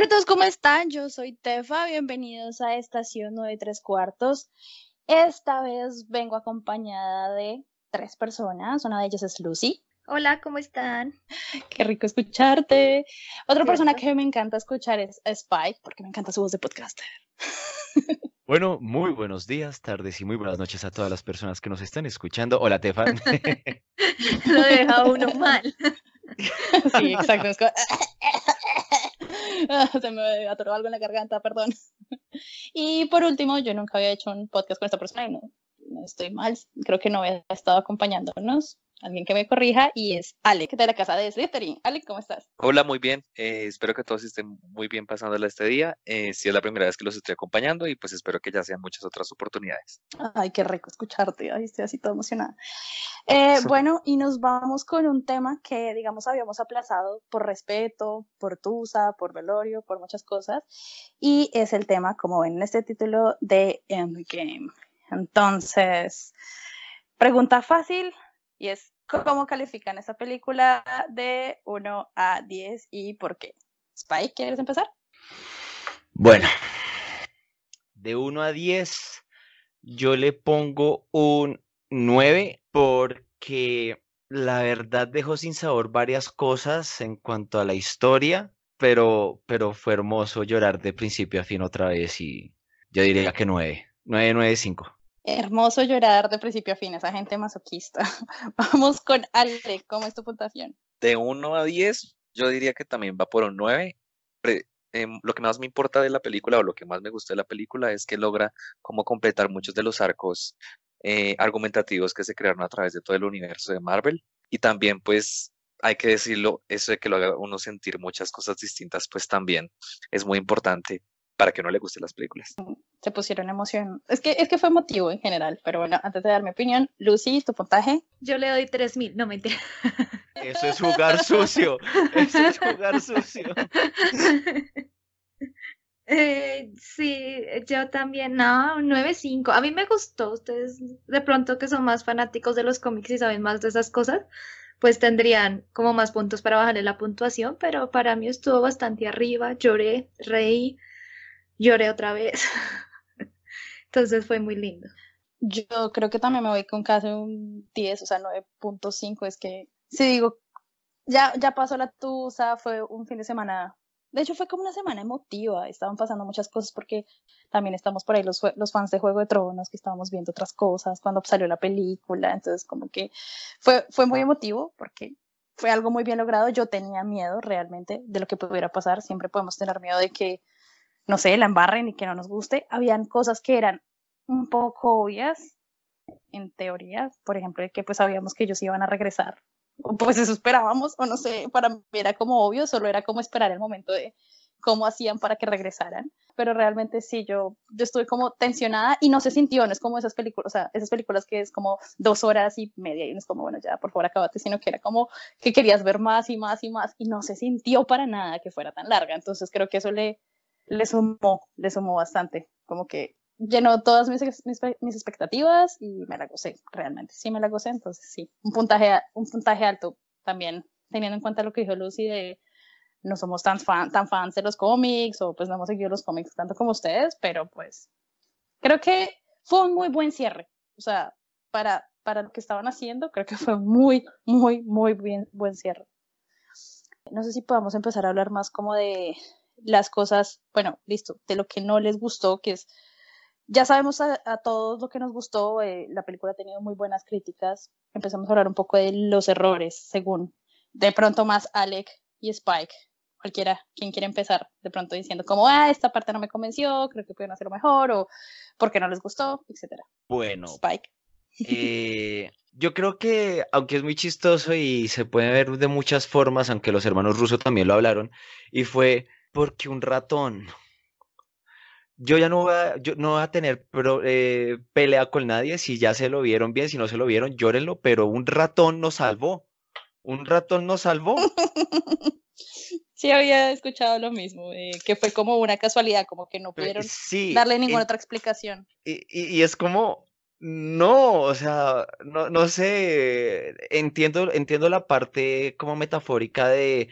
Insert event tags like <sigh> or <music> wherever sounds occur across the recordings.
Hola a todos, ¿cómo están? Yo soy Tefa, bienvenidos a Estación 9 3 cuartos. Esta vez vengo acompañada de tres personas, una de ellas es Lucy. Hola, ¿cómo están? Qué rico escucharte. Otra persona que me encanta escuchar es Spike, porque me encanta su voz de podcaster. <laughs> Bueno, muy buenos días, tardes y muy buenas noches a todas las personas que nos están escuchando. Hola, Tefan. <laughs> Lo deja uno mal. Sí, exacto. <laughs> <laughs> Se me atoró algo en la garganta, perdón. Y por último, yo nunca había hecho un podcast con esta persona y no, no estoy mal. Creo que no había estado acompañándonos. Alguien que me corrija y es Alec de la casa de Slytherin. Alec, ¿cómo estás? Hola, muy bien. eh, espero que todos estén muy bien pasándola este día. Eh, si es la primera vez que los estoy acompañando y pues espero que ya sean muchas otras oportunidades. Ay, qué rico escucharte. Ay, estoy así toda emocionada. Eh, <laughs> bueno, y nos vamos con un tema que, digamos, habíamos aplazado por respeto, por Tusa, por velorio, por muchas cosas. Y es el tema, como ven en este título, de Endgame. Entonces, pregunta fácil y es, ¿cómo califican esa película de 1 a 10 y por qué? Spike, ¿quieres empezar? Bueno, de 1 a 10, yo le pongo un 9 porque la verdad dejó sin sabor varias cosas en cuanto a la historia, pero, pero fue hermoso llorar de principio a fin otra vez y yo diría que 9, 9, 9, 5. Hermoso llorar de principio a fin, esa gente masoquista. <laughs> Vamos con Ale, ¿cómo es tu puntuación? De 1 a 10, yo diría que también va por un 9. Pre- em, lo que más me importa de la película o lo que más me gusta de la película es que logra como completar muchos de los arcos eh, argumentativos que se crearon a través de todo el universo de Marvel. Y también, pues, hay que decirlo, eso de que lo haga uno sentir muchas cosas distintas, pues también es muy importante para que no le gusten las películas. Se pusieron emoción. Es que, es que fue emotivo en general, pero bueno, antes de dar mi opinión, Lucy, tu puntaje. Yo le doy 3000, no mentira. Eso es jugar sucio, eso es jugar sucio. <laughs> Eh, sí, yo también, no, un 9.5. A mí me gustó. Ustedes, de pronto que son más fanáticos de los cómics y saben más de esas cosas, pues tendrían como más puntos para bajarle la puntuación, pero para mí estuvo bastante arriba. Lloré, reí, lloré otra vez. <laughs> Entonces fue muy lindo. Yo creo que también me voy con casi un 10, o sea, 9.5. Es que, si digo, ya, ya pasó la tusa, fue un fin de semana. De hecho, fue como una semana emotiva. Estaban pasando muchas cosas porque también estamos por ahí los, los fans de Juego de Tronos, que estábamos viendo otras cosas cuando salió la película. Entonces, como que fue, fue muy emotivo porque fue algo muy bien logrado. Yo tenía miedo realmente de lo que pudiera pasar. Siempre podemos tener miedo de que, no sé, la embarren y que no nos guste. Habían cosas que eran un poco obvias, en teoría, por ejemplo, de que pues sabíamos que ellos iban a regresar. Pues eso esperábamos, o no sé, para mí era como obvio, solo era como esperar el momento de cómo hacían para que regresaran. Pero realmente sí, yo, yo estuve como tensionada y no se sintió, no es como esas películas, o sea, esas películas que es como dos horas y media y no es como, bueno, ya, por favor, acabate, sino que era como que querías ver más y más y más y no se sintió para nada que fuera tan larga. Entonces creo que eso le, le sumó, le sumó bastante, como que llenó todas mis, mis, pe- mis expectativas y me la gocé, realmente, sí me la gocé, entonces sí, un puntaje, un puntaje alto también, teniendo en cuenta lo que dijo Lucy de no somos tan, fan, tan fans de los cómics o pues no hemos seguido los cómics tanto como ustedes, pero pues creo que fue un muy buen cierre, o sea, para, para lo que estaban haciendo, creo que fue muy, muy, muy bien, buen cierre. No sé si podamos empezar a hablar más como de las cosas, bueno, listo, de lo que no les gustó, que es, ya sabemos a, a todos lo que nos gustó, eh, la película ha tenido muy buenas críticas, empezamos a hablar un poco de los errores, según de pronto más Alec y Spike, cualquiera, quien quiere empezar, de pronto diciendo como, ah, esta parte no me convenció, creo que pudieron hacerlo mejor, o por qué no les gustó, etcétera. Bueno, Spike. Eh, yo creo que, aunque es muy chistoso y se puede ver de muchas formas, aunque los hermanos rusos también lo hablaron, y fue porque un ratón. Yo ya no voy a, yo no voy a tener pro- eh, pelea con nadie, si ya se lo vieron bien, si no se lo vieron, llórenlo, pero un ratón nos salvó. Un ratón nos salvó. <laughs> Sí, había escuchado lo mismo, eh, que fue como una casualidad, como que no pudieron Sí, darle ninguna y- otra explicación. Y, y- y es como, no, o sea, no, no sé, entiendo, entiendo la parte como metafórica de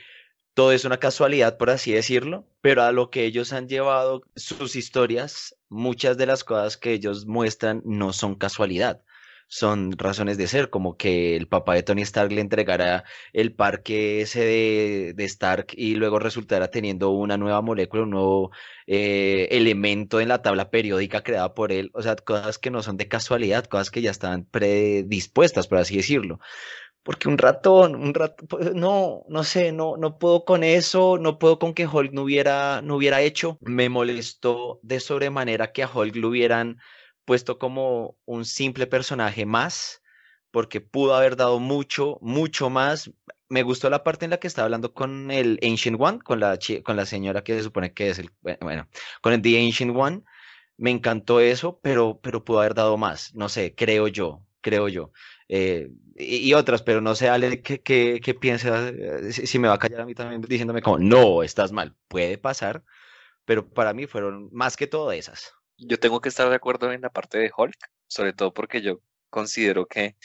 todo es una casualidad, por así decirlo, pero a lo que ellos han llevado sus historias, muchas de las cosas que ellos muestran no son casualidad son razones de ser, como que el papá de Tony Stark le entregara el parque ese de, Stark y luego resultara teniendo una nueva molécula, un nuevo eh, elemento en la tabla periódica creada por él, o sea, cosas que no son de casualidad, cosas que ya están predispuestas, por así decirlo. Porque un ratón, un ratón, pues, no, no sé, no, no puedo con eso, no puedo con que Hulk no hubiera, no hubiera hecho. Me molestó de sobremanera que a Hulk lo hubieran puesto como un simple personaje más, porque pudo haber dado mucho, mucho más. Me gustó la parte en la que estaba hablando con el Ancient One, con la, con la señora que se supone que es el, bueno, con el The Ancient One. Me encantó eso, pero, pero pudo haber dado más. No sé, creo yo, creo yo. Eh, y, otras, pero no sé, Ale, ¿qué, qué, piensa? Eh, si, si, me va a callar a mí también diciéndome como, no, estás mal. Puede pasar, pero para mí fueron más que todo esas. Yo tengo que estar de acuerdo en la parte de Hulk, sobre todo porque yo considero que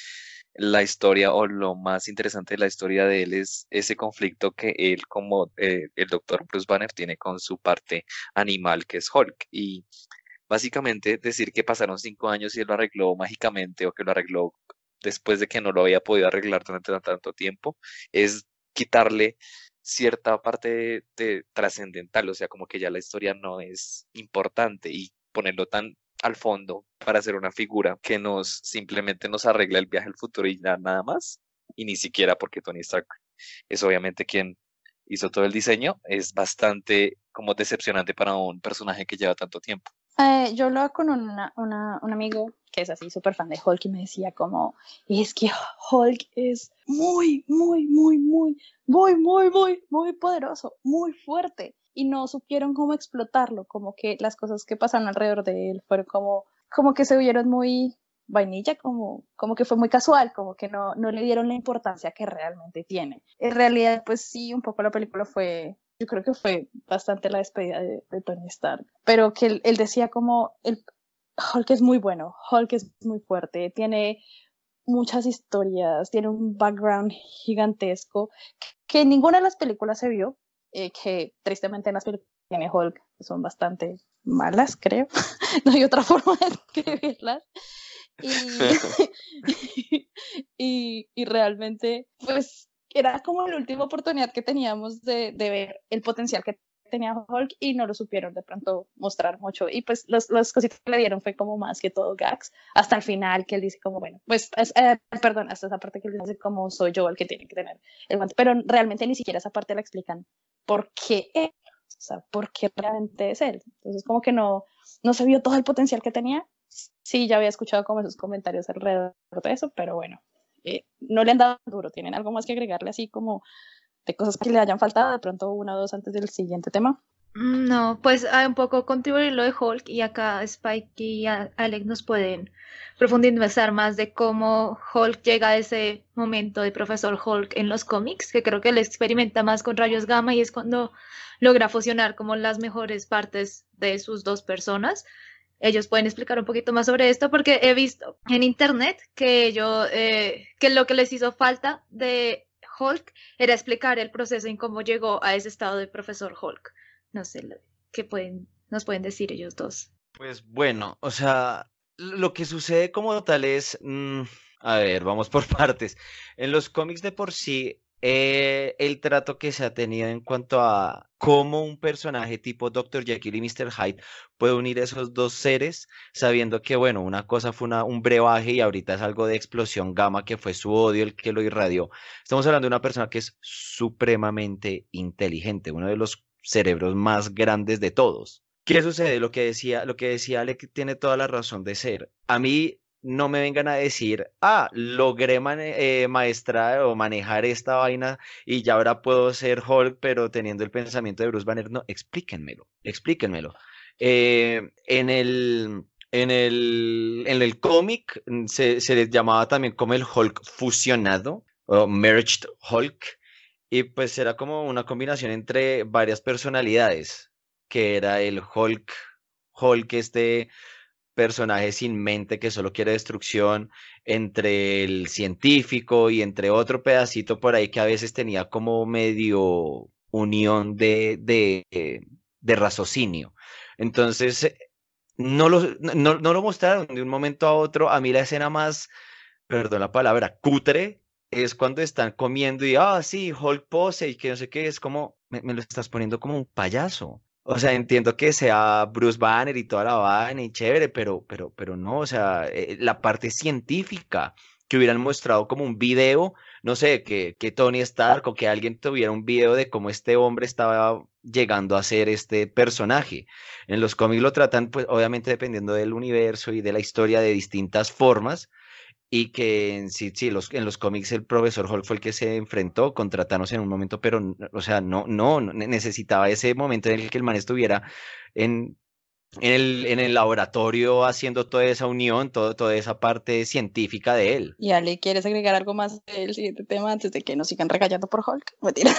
la historia o lo más interesante de la historia de él es ese conflicto que él como eh, el doctor Bruce Banner tiene con su parte animal que es Hulk. Y básicamente decir que pasaron cinco años y él lo arregló mágicamente o que lo arregló después de que no lo había podido arreglar durante tanto tiempo es quitarle cierta parte de trascendental, o sea, como que ya la historia no es importante y ponerlo tan al fondo para hacer una figura que nos simplemente nos arregla el viaje al futuro y nada más. Y ni siquiera porque Tony Stark es obviamente quien hizo todo el diseño, es bastante como decepcionante para un personaje que lleva tanto tiempo. Eh, yo hablaba con una, una, un amigo que es así súper fan de Hulk y me decía como, es que Hulk es muy, muy, muy, muy, muy, muy, muy, muy poderoso, muy fuerte y no supieron cómo explotarlo, como que las cosas que pasan alrededor de él fueron como, como que se vieron muy vainilla, como, como que fue muy casual, como que no, no le dieron la importancia que realmente tiene. En realidad, pues sí, un poco la película fue, yo creo que fue bastante la despedida de, Tony Stark, pero que él, decía como, el, Hulk es muy bueno, Hulk es muy fuerte, tiene muchas historias, tiene un background gigantesco que ninguna de las películas se vio, eh, que tristemente en las películas de Hulk son bastante malas, creo. <laughs> no hay otra <laughs> forma de escribirlas. <laughs> Y, y, realmente, pues, era como la última oportunidad que teníamos de, de, ver el potencial que tenía Hulk y no lo supieron de pronto mostrar mucho. Y pues los, las cositas que le dieron fue como más que todo gags, hasta el final que él dice como, bueno, pues, eh, perdón, hasta esa parte que él dice como soy yo el que tiene que tener el guante, pero realmente ni siquiera esa parte la explican por qué él, o sea, por qué realmente es él. Entonces como que no, no se vio todo el potencial que tenía. Sí, ya había escuchado como esos comentarios alrededor de eso, pero bueno, eh, no le han dado duro, tienen algo más que agregarle así como de cosas que le hayan faltado, de pronto una o dos antes del siguiente tema. Mm, no, pues hay un poco contribuir lo de Hulk y acá Spike y Alex nos pueden profundizar más de cómo Hulk llega a ese momento de profesor Hulk en los cómics, que creo que él experimenta más con rayos gamma y es cuando logra fusionar como las mejores partes de sus dos personas. Ellos pueden explicar un poquito más sobre esto porque he visto en internet que yo, eh, que lo que les hizo falta de Hulk era explicar el proceso en cómo llegó a ese estado de profesor Hulk. No sé, ¿qué pueden, nos pueden decir ellos dos? Pues bueno, o sea, lo que sucede como tal es, mm, a ver, vamos por <laughs> partes. En los cómics de por sí, eh, el trato que se ha tenido en cuanto a cómo un personaje tipo Dr. Jekyll y Mr. Hyde puede unir esos dos seres, sabiendo que, bueno, una cosa fue un brebaje y ahorita es algo de explosión gamma que fue su odio el que lo irradió. Estamos hablando de una persona que es supremamente inteligente, uno de los cerebros más grandes de todos. ¿Qué sucede? Lo que decía, lo que decía Alec tiene toda la razón de ser. A mí no me vengan a decir, ah, logré eh, maestrar o manejar esta vaina y ya ahora puedo ser Hulk, pero teniendo el pensamiento de Bruce Banner. No, explíquenmelo, explíquenmelo. Eh, en el, en el, en el cómic mm, se, se les llamaba también como el Hulk fusionado o merged Hulk y pues era como una combinación entre varias personalidades, que era el Hulk, Hulk este personaje sin mente que solo quiere destrucción, entre el científico y entre otro pedacito por ahí que a veces tenía como medio unión de, de, de raciocinio. Entonces, no lo, no, no lo mostraron de un momento a otro. A mí la escena más, perdón la palabra, cutre, es cuando están comiendo y, ah, sí, Hulk pose y que no sé qué, es como, me, lo estás poniendo como un payaso. O sea, entiendo que sea Bruce Banner y toda la vaina y chévere, pero, pero, pero no, o sea, eh, la parte científica que hubieran mostrado como un video, no sé, que, que Tony Stark o que alguien tuviera un video de cómo este hombre estaba llegando a ser este personaje. En los cómics lo tratan, pues obviamente dependiendo del universo y de la historia de distintas formas, y que en sí, sí, los, en los cómics el profesor Hulk fue el que se enfrentó contra Thanos en un momento, pero, o sea, no, no, necesitaba ese momento en el que el man estuviera en, en, el, en el laboratorio haciendo toda esa unión, todo, toda esa parte científica de él. Y Ale, ¿quieres agregar algo más del siguiente tema antes de que nos sigan regañando por Hulk? <laughs> Mentira.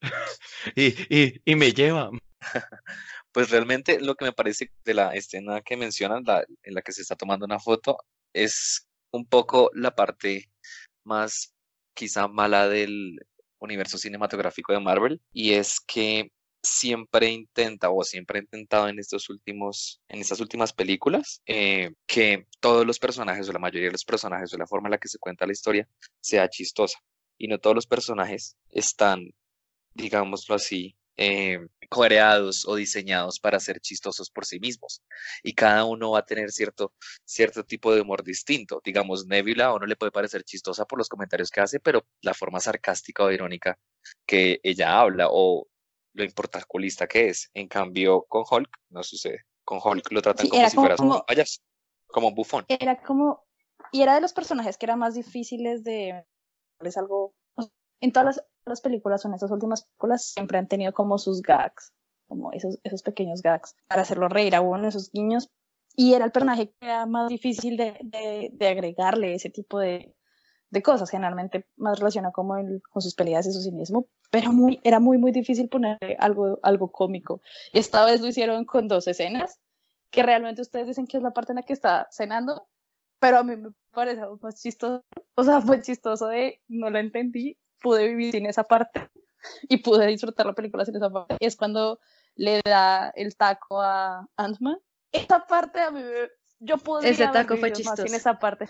<laughs> y, y, y me lleva. <laughs> Pues realmente lo que me parece de la escena que mencionan, la, en la que se está tomando una foto, es un poco la parte más quizá mala del universo cinematográfico de Marvel y es que siempre intenta o siempre ha intentado en estos últimos en estas últimas películas eh, que todos los personajes o la mayoría de los personajes o la forma en la que se cuenta la historia sea chistosa. Y no todos los personajes están digámoslo así eh, creados o diseñados para ser chistosos por sí mismos. Y cada uno va a tener cierto, cierto tipo de humor distinto. Digamos, Nebula a uno le puede parecer chistosa por los comentarios que hace, pero la forma sarcástica o irónica que ella habla o lo importaculista que es. En cambio, con Hulk no sucede. Con Hulk lo tratan como si fuera como, como un bufón. Era como, y era de los personajes que eran más difíciles de, es algo, en todas las las películas o en estas últimas películas siempre han tenido como sus gags, como esos, esos pequeños gags, para hacerlo reír a uno, esos guiños. Y era el personaje que era más difícil de, de, agregarle ese tipo de, de, cosas, generalmente más relacionado como con sus peleas y su cinismo, pero muy, era muy, muy difícil ponerle algo, algo cómico. Y esta vez lo hicieron con dos escenas, que realmente ustedes dicen que es la parte en la que está cenando, pero a mí me parece más chistoso, o sea, fue chistoso de, no lo entendí, pude vivir sin esa parte y pude disfrutar la película sin esa parte. Es cuando le da el taco a Ant-Man. Esa parte a mí, yo pude Ese taco fue chistoso. sin esa parte.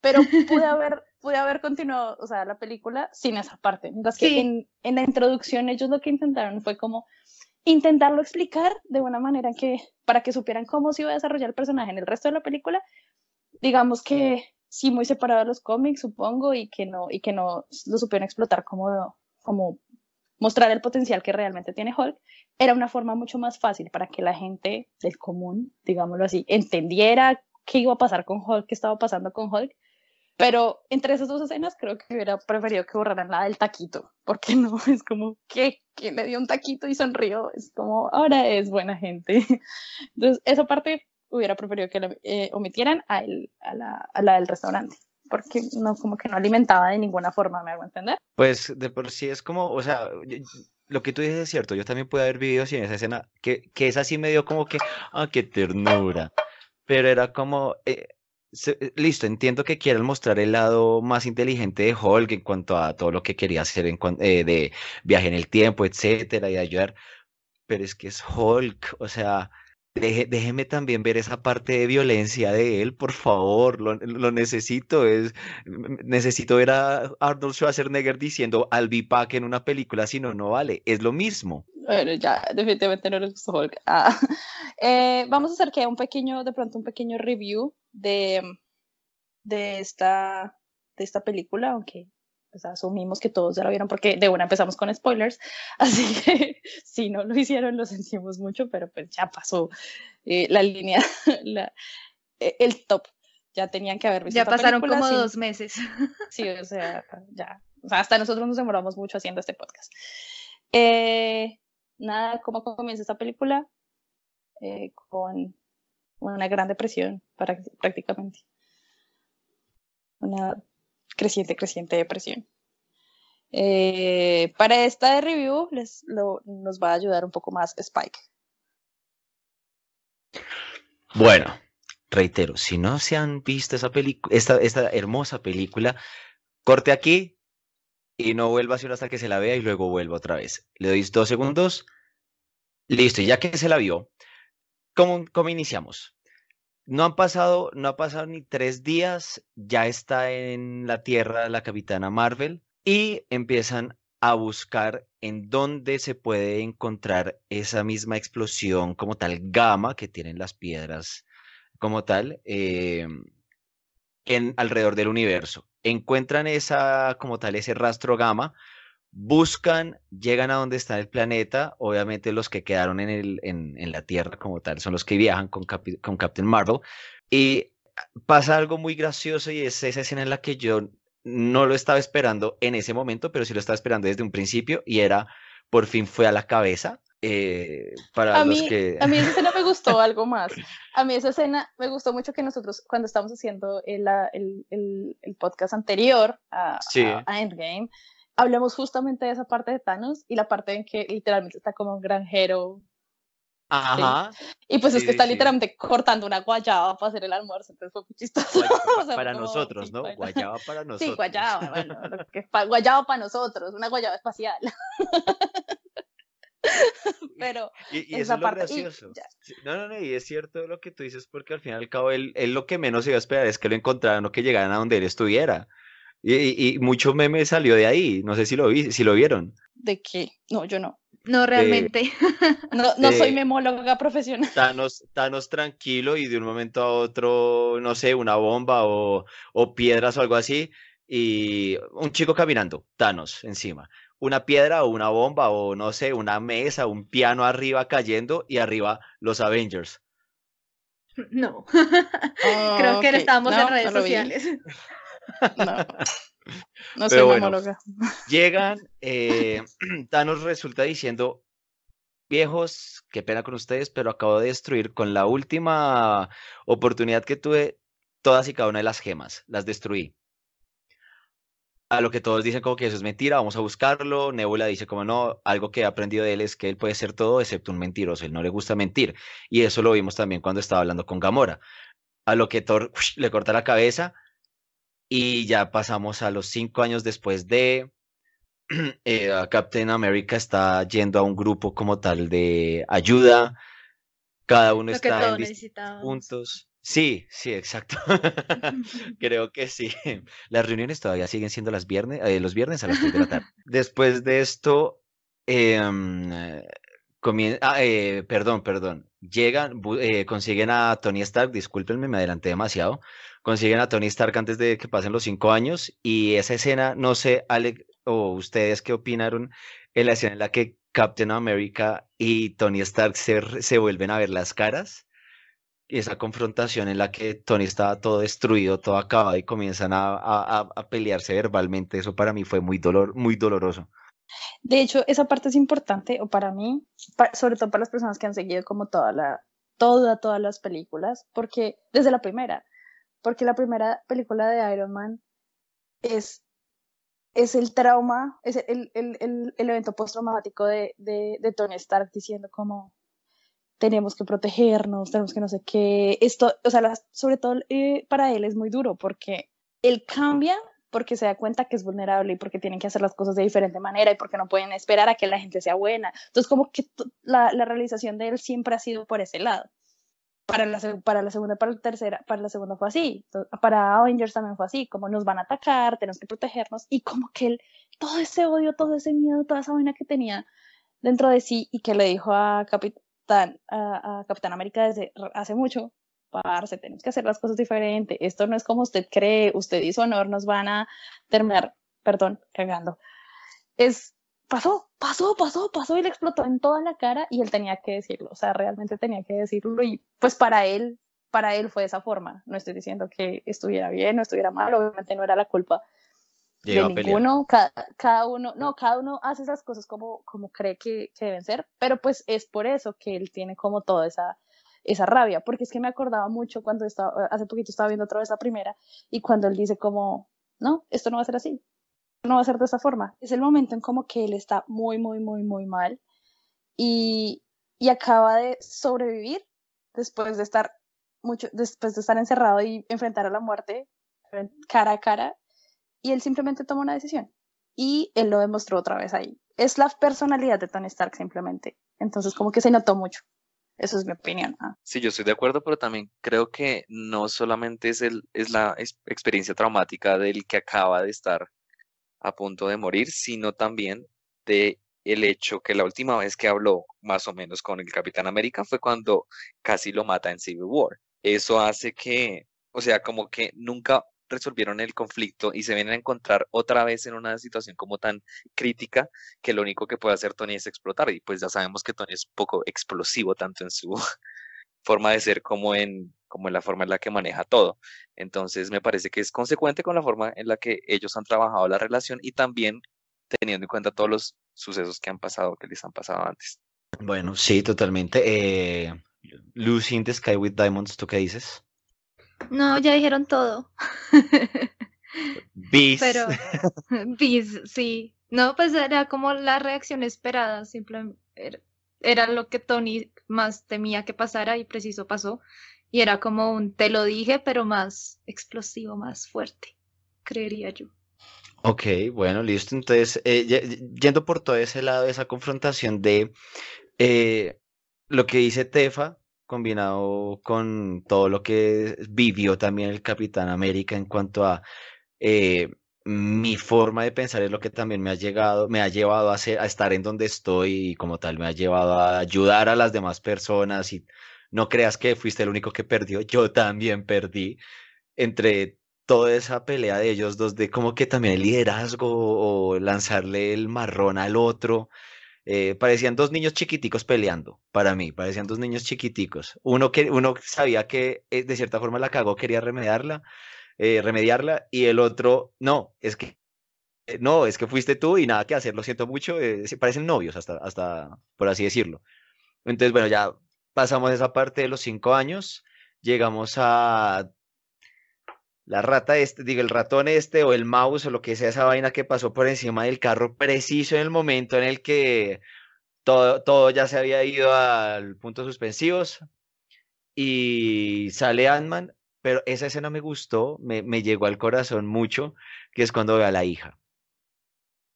Pero <laughs> pude haber, pude haber continuado, o sea, la película sin esa parte. Mientras que en, en la introducción ellos lo que intentaron fue como intentarlo explicar de una manera que, para que supieran cómo se iba a desarrollar el personaje en el resto de la película, digamos que sí muy separado de los cómics, supongo, y que no, y que no lo supieron explotar como, como mostrar el potencial que realmente tiene Hulk, era una forma mucho más fácil para que la gente del común, digámoslo así, entendiera qué iba a pasar con Hulk, qué estaba pasando con Hulk. Pero entre esas dos escenas creo que hubiera preferido que borraran la del taquito, porque no, <laughs> es como que, que le dio un taquito y sonrió, es como, ahora es buena gente. <laughs> Entonces, esa parte hubiera preferido que lo eh, omitieran a, a, la, a la del restaurante porque no como que no alimentaba de ninguna forma, ¿me hago entender? Pues de por sí es como, o sea, lo que tú dices es cierto, yo también pude haber vivido en esa escena, que, que es así medio como que, ah, qué ternura, pero era como, eh, eh, listo, entiendo que quieran mostrar el lado más inteligente de Hulk en cuanto a todo lo que quería hacer en de viaje en el tiempo, etcétera, y ayudar, pero es que es Hulk, o sea, déjeme también ver esa parte de violencia de él, por favor, lo, necesito, es, necesito ver a Arnold Schwarzenegger diciendo al Pack en una película, si no, no vale, es lo mismo. Bueno, ya, definitivamente no les gustó. Ah, <laughs> eh, vamos a hacer que un pequeño, de pronto un pequeño review de, de, esta, de esta película, aunque pues asumimos que todos ya lo vieron porque de una empezamos con spoilers, <laughs> así que si no lo hicieron lo sentimos mucho, pero pues ya pasó eh, la línea, <laughs> la, e, el top, ya tenían que haber visto. Ya pasaron como dos meses. <laughs> Sí, o sea, ya, o sea, hasta nosotros nos demoramos mucho haciendo este podcast. Eh, nada, ¿cómo comienza esta película? Eh, con una gran depresión prácticamente. Una creciente, creciente depresión. Eh, para esta review les, nos va a ayudar un poco más Spike. Bueno, reitero, si no se han visto esa esta, esta hermosa película, corte aquí, y no vuelva hacer hasta que se la vea y luego vuelva otra vez. Le doy dos segundos. Listo, y ya que se la vio, ¿cómo, cómo iniciamos? No han pasado, no ha pasado ni tres días, ya está en la Tierra la Capitana Marvel y empiezan a buscar en dónde se puede encontrar esa misma explosión como tal gamma que tienen las piedras como tal eh, en alrededor del universo. Encuentran esa como tal ese rastro gamma, buscan, llegan a donde está el planeta, obviamente los que quedaron en, el, en, en la Tierra como tal son los que viajan con, con Captain Marvel y pasa algo muy gracioso y es esa escena en la que yo no lo estaba esperando en ese momento, pero sí lo estaba esperando desde un principio y era, por fin fue a la cabeza. Eh, para a los mí, que... A mí esa escena me gustó <laughs> algo más. A mí esa escena me gustó mucho que nosotros, cuando estábamos haciendo el, el, el, el podcast anterior a, sí. a, a, Endgame, hablamos justamente de esa parte de Thanos y la parte en que literalmente está como un granjero Ajá. Sí. Y pues sí, es que está sí. literalmente cortando una guayaba para hacer el almuerzo, entonces fue muy chistoso. Guayaba, <laughs> o sea, para como, nosotros, ¿no? bueno. Guayaba para nosotros. Sí, guayaba, bueno, lo que, pa, guayaba para nosotros, una guayaba espacial. <laughs> Pero y, y eso es lo gracioso. y No, no, no, y es cierto lo que tú dices, porque al fin y al cabo él, él lo que menos iba a esperar es que lo encontraran o que llegaran a donde él estuviera. Y, y, y mucho meme salió de ahí, no sé si lo vi, si lo vieron. ¿De qué? No, yo no. No, realmente. <laughs> No, no de- soy memóloga profesional. Thanos, Thanos tranquilo y de un momento a otro, no sé, una bomba o, o piedras o algo así, y un chico caminando, Thanos encima. Una piedra o una bomba o no sé, una mesa, un piano arriba cayendo y arriba los Avengers. No. Oh, <laughs> Creo que ok. estábamos No, en redes no sociales. No, no soy bueno. Llegan, eh, <clears throat> Thanos resulta diciendo, viejos, qué pena con ustedes, pero acabo de destruir con la última oportunidad que tuve todas y cada una de las gemas, las destruí. A lo que todos dicen como que eso es mentira, vamos a buscarlo. Nebula dice como no, algo que he aprendido de él es que él puede ser todo excepto un mentiroso, él no le gusta mentir. Y eso lo vimos también cuando estaba hablando con Gamora. A lo que Thor le corta la cabeza y ya pasamos a los cinco años después de <clears throat> eh, Captain America está yendo a un grupo como tal de ayuda. Cada uno está en puntos. Sí, sí, exacto. <laughs> Creo que sí. <laughs> Las reuniones todavía siguen siendo las viernes, eh, los viernes a las 3 de la tarde. <laughs> Después de esto, em, eh, ah, eh, perdón, perdón. Llegan, eh, consiguen a Tony Stark, discúlpenme, me adelanté demasiado. Consiguen a Tony Stark antes de que pasen los cinco años. Y esa escena, no sé, Alec, o ustedes qué opinaron en la escena en la que Captain America y Tony Stark se, se vuelven a ver las caras. Y esa confrontación en la que Tony estaba todo destruido, todo acabado y comienzan a- a- a pelearse verbalmente, eso para mí fue muy, dolor, muy doloroso. De hecho, esa parte es importante, o para mí, pa- sobre todo para las personas que han seguido como toda la, toda, todas las películas, porque desde la primera, porque la primera película de Iron Man es, es el trauma, es el, el, el, el evento postraumático de, de, de Tony Stark diciendo como tenemos que protegernos, tenemos que no sé qué, esto, o sea, sobre todo eh, para él es muy duro porque él cambia porque se da cuenta que es vulnerable y porque tienen que hacer las cosas de diferente manera y porque no pueden esperar a que la gente sea buena. Entonces, como que la, la realización de él siempre ha sido por ese lado. Para la, para la segunda, para la tercera, para la segunda fue así. To- Para Avengers también fue así, como nos van a atacar, tenemos que protegernos y como que él, todo ese odio, todo ese miedo, toda esa vaina que tenía dentro de sí y que le dijo a Capitán, a, a Capitán América desde hace mucho, parce, tenemos que hacer las cosas diferente. Esto no es como usted cree, usted su honor nos van a terminar, perdón, cagando. Es, pasó, pasó, pasó, pasó y le explotó en toda la cara y él tenía que decirlo, o sea, realmente tenía que decirlo y pues para él, para él fue de esa forma. No estoy diciendo que estuviera bien o estuviera mal, obviamente no era la culpa Llegó de ninguno, cada, cada uno, no, cada uno hace esas cosas como, como cree que, que deben ser, pero pues es por eso que él tiene como toda esa, esa rabia, porque es que me acordaba mucho cuando estaba, hace poquito estaba viendo otra vez la primera, y cuando él dice como, no, esto no va a ser así, no va a ser de esa forma, es el momento en como que él está muy, muy, muy, muy mal, y, y acaba de sobrevivir después de estar mucho, después de estar encerrado y enfrentar a la muerte cara a cara, y él simplemente toma una decisión. y él lo demostró otra vez ahí. Es la personalidad de Tony Stark simplemente. Entonces como que se notó mucho. Eso es mi opinión. Ah. Sí, yo estoy de acuerdo, pero también creo que no solamente es, el, es la ex- experiencia traumática del que acaba de estar a punto de morir, sino también de el hecho que la última vez que habló más o menos con el Capitán América fue cuando casi lo mata en Civil War. Eso hace que, o sea, como que nunca resolvieron el conflicto y se vienen a encontrar otra vez en una situación como tan crítica que lo único que puede hacer Tony es explotar y pues ya sabemos que Tony es un poco explosivo tanto en su <laughs> forma de ser como en, como en la forma en la que maneja todo. Entonces me parece que es consecuente con la forma en la que ellos han trabajado la relación y también teniendo en cuenta todos los sucesos que han pasado, que les han pasado antes. Bueno, sí, totalmente. Eh, Lucy in the Sky with Diamonds, ¿tú qué dices? No, ya dijeron todo. <laughs> Beast. Pero, <laughs> bis, sí. No, pues era como la reacción esperada, simplemente era, era lo que Tony más temía que pasara y preciso pasó. Y era como un te lo dije, pero más explosivo, más fuerte, creería yo. Ok, bueno, listo. Entonces, eh, ye- yendo por todo ese lado, esa confrontación de eh, lo que dice Tefa, combinado con todo lo que vivió también el Capitán América en cuanto a eh, mi forma de pensar es lo que también me ha llegado, me ha llevado a, estar en donde estoy y como tal me ha llevado a ayudar a las demás personas y no creas que fuiste el único que perdió, yo también perdí entre toda esa pelea de ellos dos de como que también el liderazgo o lanzarle el marrón al otro. Eh, parecían dos niños chiquiticos peleando, para mí, parecían dos niños chiquiticos. Uno que uno sabía que eh, de cierta forma la cagó, quería remediarla, eh, remediarla, y el otro, no, es que no, es que fuiste tú y nada que hacer, lo siento mucho, sí, parecen novios hasta, hasta, por así decirlo. Entonces, bueno, ya pasamos esa parte de los cinco años, llegamos a la rata este, digo, el ratón este o el mouse o lo que sea esa vaina que pasó por encima del carro preciso en el momento en el que todo, todo ya se había ido al punto suspensivos y sale Ant-Man, pero esa escena me gustó, me, me llegó al corazón mucho, que es cuando ve a la hija.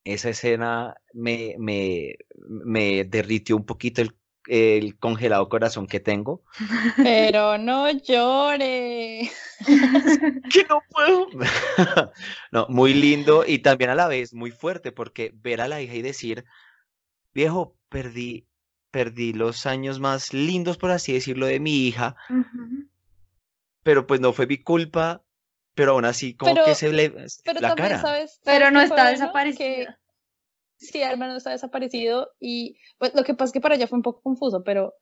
Esa escena me, me, me derritió un poquito el, el congelado corazón que tengo. Pero <laughs> no llore. <laughs> que no puedo. <laughs> No, muy lindo y también a la vez muy fuerte porque ver a la hija y decir, viejo, perdí, perdí los años más lindos, por así decirlo, de mi hija, pero pues no fue mi culpa, pero aún así como Pero- que se le Pero la también cara. sabes. Pero ¿sabes no está? Que desaparecida. Sí, Alma no está desaparecido y pues lo que pasa es que para ella fue un poco confuso, pero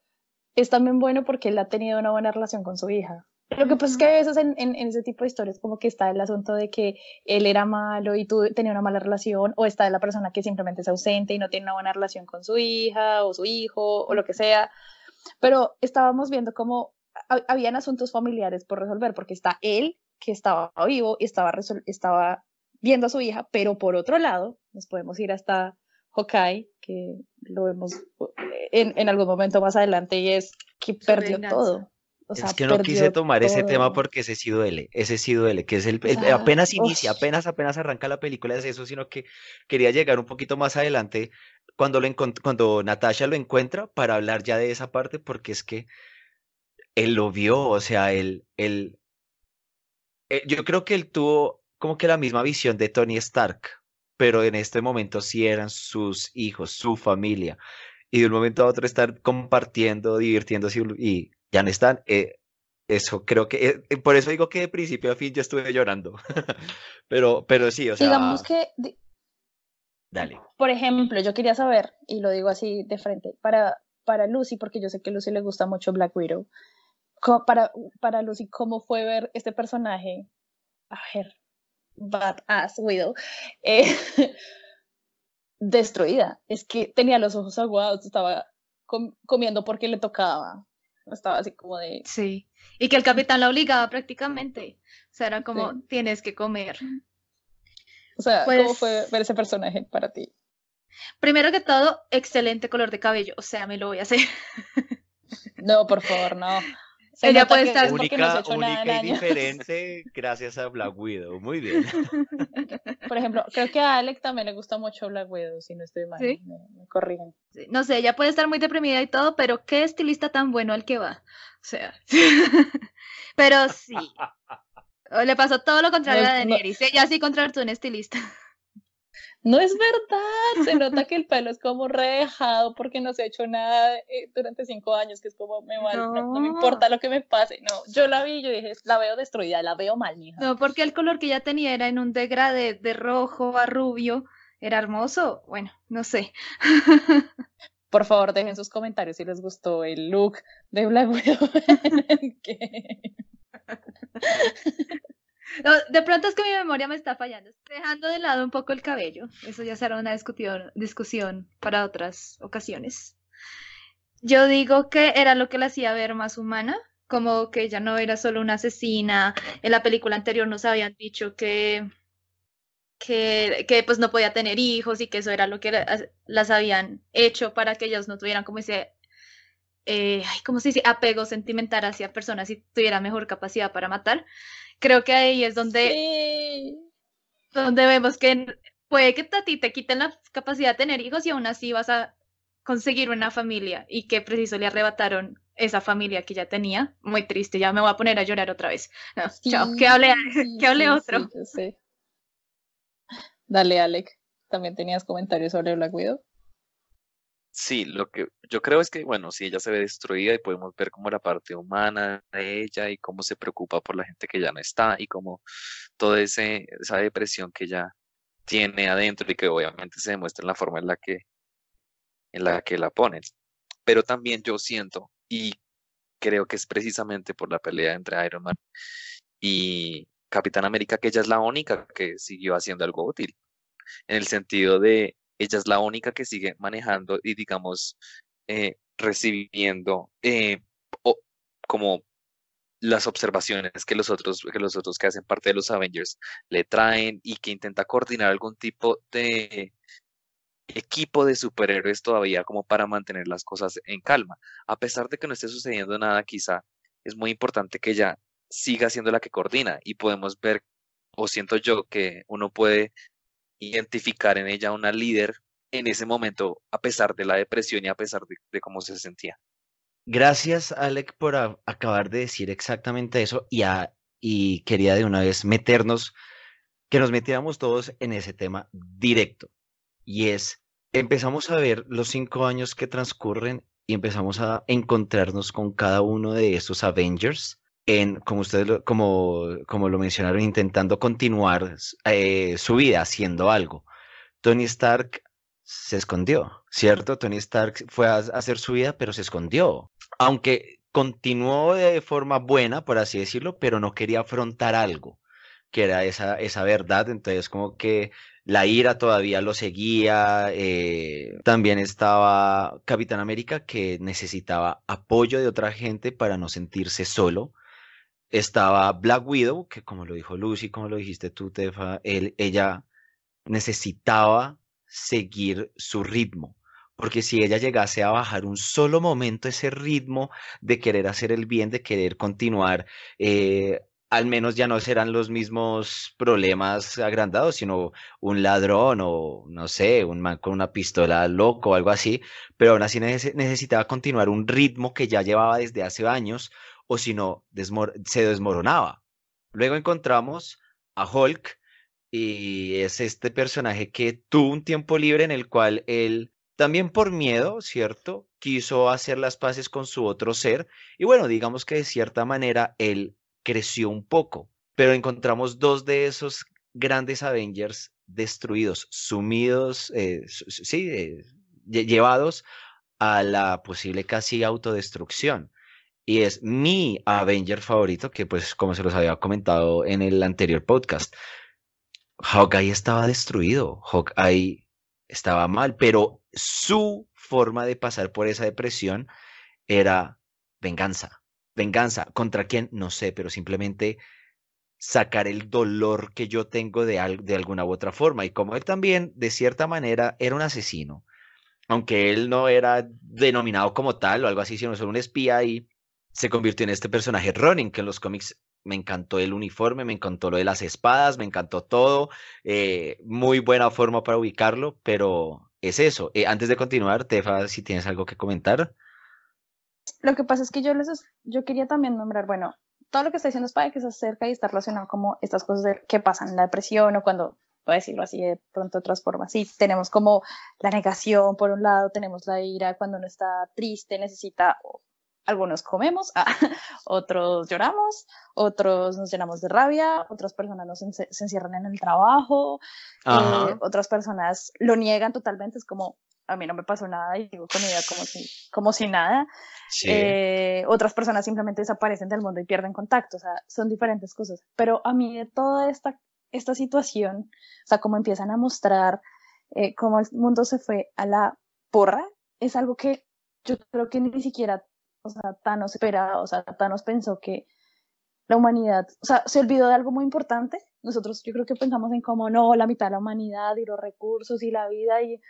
es también bueno porque él ha tenido una buena relación con su hija. Lo que pasa es que a veces en, en- en ese tipo de historias como que está el asunto de que él era malo y tú tenías una mala relación, o está la persona que simplemente es ausente y no tiene una buena relación con su hija o su hijo o lo que sea. Pero estábamos viendo cómo ha- habían asuntos familiares por resolver, porque está él que estaba vivo y estaba, estaba viendo a su hija, pero por otro lado, nos podemos ir hasta Hawkeye, que lo vemos en, en algún momento más adelante, y es que Su perdió venganza. todo. O Es que no quise tomar ese tema porque ese sí duele, ese sí duele, que es el, el- apenas inicia, apenas, apenas arranca la película, es eso, sino que quería llegar un poquito más adelante cuando lo cuando Natasha lo encuentra para hablar ya de esa parte, porque es que él lo vio, o sea, él, él, eh, yo creo que él tuvo como que la misma visión de Tony Stark, pero en este momento sí eran sus hijos, su familia, y de un momento a otro estar compartiendo, divirtiéndose y ya no están. eh, eso creo que, eh, eh, por eso digo que de principio a fin yo estuve llorando, <laughs> pero, pero sí, o sea, Digamos que, dale. por ejemplo, yo quería saber, y lo digo así de frente, para, para Lucy, porque yo sé que a Lucy le gusta mucho Black Widow, para, para Lucy, ¿cómo fue ver este personaje? A ver, Badass Widow, eh, <laughs> destruida. Es que tenía los ojos aguados, estaba com- comiendo porque le tocaba. Estaba así como de, Sí. Y que el capitán la obligaba prácticamente. O sea, era como, Sí. tienes que comer. o sea, ¿cómo Pues- fue ver ese personaje para ti? Primero que todo, excelente color de cabello. O sea, me lo voy a hacer. No, por favor, no. Se Ella puede estar es porque no nada única y diferente gracias a Black Widow. Muy bien. <laughs> Por ejemplo, creo que a Alec también le gusta mucho Black Widow, si no estoy mal. ¿Sí? Me, me corrigen. Sí, No sé, ella puede estar muy deprimida y todo, pero qué estilista tan bueno al que va. O sea, <laughs> pero sí. <laughs> Le pasó todo lo contrario No a es- no- Daenerys. Ella sí contrató un estilista. No es verdad, se <laughs> nota que el pelo es como redejado porque no se ha hecho nada eh, durante cinco años, que es como me vale, no. no me importa lo que me pase. No, yo la vi y yo dije, la veo destruida, la veo mal, mija. No, porque el color que ella tenía era en un degradé de rojo a rubio. Era hermoso. Bueno, no sé. <laughs> Por favor, dejen sus comentarios si les gustó el look de Black Widow. <laughs> De pronto es que mi memoria me está fallando. Dejando de lado un poco el cabello. Eso ya será una discusión, para otras ocasiones. Yo digo que era lo que la hacía ver más humana, como que ella no era solo una asesina. En la película anterior nos habían dicho que, que, pues no podía tener hijos y que eso era lo que la- las habían hecho para que ellas no tuvieran como ese, eh, ¿cómo se? Apego sentimental hacia personas y tuvieran mejor capacidad para matar. Creo que ahí es donde Sí. donde vemos que puede que a ti te quiten la capacidad de tener hijos y aún así vas a conseguir una familia y que preciso le arrebataron esa familia que ya tenía. Muy triste, ya me voy a poner a llorar otra vez. No, chao, que hable, Sí, <laughs> que hable otro. Dale, Alec. ¿También tenías comentarios sobre Black Widow? Sí, lo que yo creo es que, bueno, sí, ella se ve destruida y podemos ver como la parte humana de ella y cómo se preocupa por la gente que ya no está y cómo toda esa depresión que ella tiene adentro y que obviamente se demuestra en la forma en la que, en la que la ponen. Pero también yo siento y creo que es precisamente por la pelea entre Iron Man y Capitán América que ella es la única que siguió haciendo algo útil en el sentido de ella es la única que sigue manejando y digamos eh, recibiendo eh, como las observaciones que los otros que los otros que hacen parte de los Avengers le traen y que intenta coordinar algún tipo de equipo de superhéroes todavía como para mantener las cosas en calma. A pesar de que no esté sucediendo nada, quizá es muy importante que ella siga siendo la que coordina y podemos ver, o siento yo, que uno puede identificar en ella una líder en ese momento, a pesar de la depresión y a pesar de, cómo se sentía. Gracias, Alec, por acabar de decir exactamente eso y, y quería de una vez meternos, que nos metiéramos todos en ese tema directo. Y es, empezamos a ver los cinco años que transcurren y empezamos a encontrarnos con cada uno de estos Avengers en, como ustedes lo, como, como lo mencionaron, intentando continuar eh, su vida haciendo algo. Tony Stark se escondió, ¿cierto? Tony Stark fue a hacer su vida, pero se escondió. Aunque continuó de forma buena, por así decirlo, pero no quería afrontar algo, que era esa, esa verdad. Entonces, como que la ira todavía lo seguía. eh, también estaba Capitán América, que necesitaba apoyo de otra gente para no sentirse solo. Estaba Black Widow, que como lo dijo Lucy, como lo dijiste tú, Tefa, él, ella necesitaba seguir su ritmo. Porque si ella llegase a bajar un solo momento ese ritmo de querer hacer el bien, de querer continuar, eh, al menos ya no serán los mismos problemas agrandados, sino un ladrón o, no sé, un man con una pistola loco o algo así, pero aún así nece- necesitaba continuar un ritmo que ya llevaba desde hace años, o si no, se desmoronaba. Luego encontramos a Hulk, y es este personaje que tuvo un tiempo libre en el cual él, también por miedo, ¿cierto? Quiso hacer las paces con su otro ser. Y bueno, digamos que de cierta manera él creció un poco. Pero encontramos dos de esos grandes Avengers destruidos, sumidos, eh, sí, eh, lle- llevados a la posible casi autodestrucción. Y es mi Avenger favorito, que pues como se los había comentado en el anterior podcast. Hawkeye estaba destruido, Hawkeye estaba mal, pero su forma de pasar por esa depresión era venganza. Venganza. ¿Contra quién? No sé, pero simplemente sacar el dolor que yo tengo de, al- de alguna u otra forma. Y como él también, de cierta manera, era un asesino, aunque él no era denominado como tal o algo así, sino solo un espía y se convirtió en este personaje Ronin, que en los cómics me encantó el uniforme, me encantó lo de las espadas, me encantó todo. eh, muy buena forma para ubicarlo, pero es eso. Eh, antes de continuar, Tefa, si tienes algo que comentar. Lo que pasa es que yo les, yo quería también nombrar, bueno, todo lo que está diciendo Spike es acerca y está relacionado como estas cosas de, que pasan la depresión o cuando, voy a decirlo así de pronto de otras formas. Sí, tenemos como la negación por un lado, tenemos la ira cuando uno está triste, necesita, algunos comemos, ah, <laughs> otros lloramos, otros nos llenamos de rabia, otras personas nos se encierran en el trabajo, eh, otras personas lo niegan totalmente, es como, a mí no me pasó nada y digo con mi vida como si, como si nada. Sí. Eh, otras personas simplemente desaparecen del mundo y pierden contacto, o sea, son diferentes cosas. Pero a mí de toda esta, esta situación, o sea, como empiezan a mostrar eh, cómo el mundo se fue a la porra, es algo que yo creo que ni siquiera, o sea, Thanos esperaba, o sea, Thanos pensó que la humanidad, o sea, se olvidó de algo muy importante. Nosotros yo creo que pensamos en cómo no, la mitad de la humanidad y los recursos y la vida y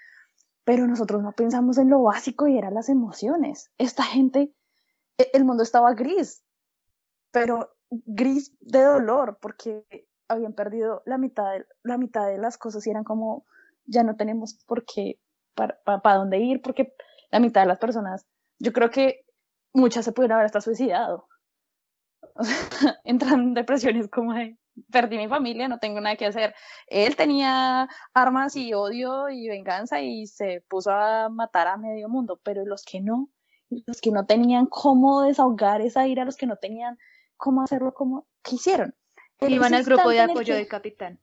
pero nosotros no pensamos en lo básico y eran las emociones. Esta gente, e, el mundo estaba gris, pero gris de dolor, porque habían perdido la mitad de, la mitad de las cosas y eran como, ya no tenemos por qué, para, para, dónde ir, porque la mitad de las personas, yo creo que muchas se pudieron haber hasta suicidado. O sea, <laughs> entran en depresiones como de, perdí mi familia, no tengo nada que hacer. Él tenía armas y odio y venganza y se puso a matar a medio mundo, pero los que no, los que no tenían cómo desahogar esa ira, los que no tenían cómo hacerlo, como, ¿qué hicieron? Iban al grupo de apoyo que... del capitán.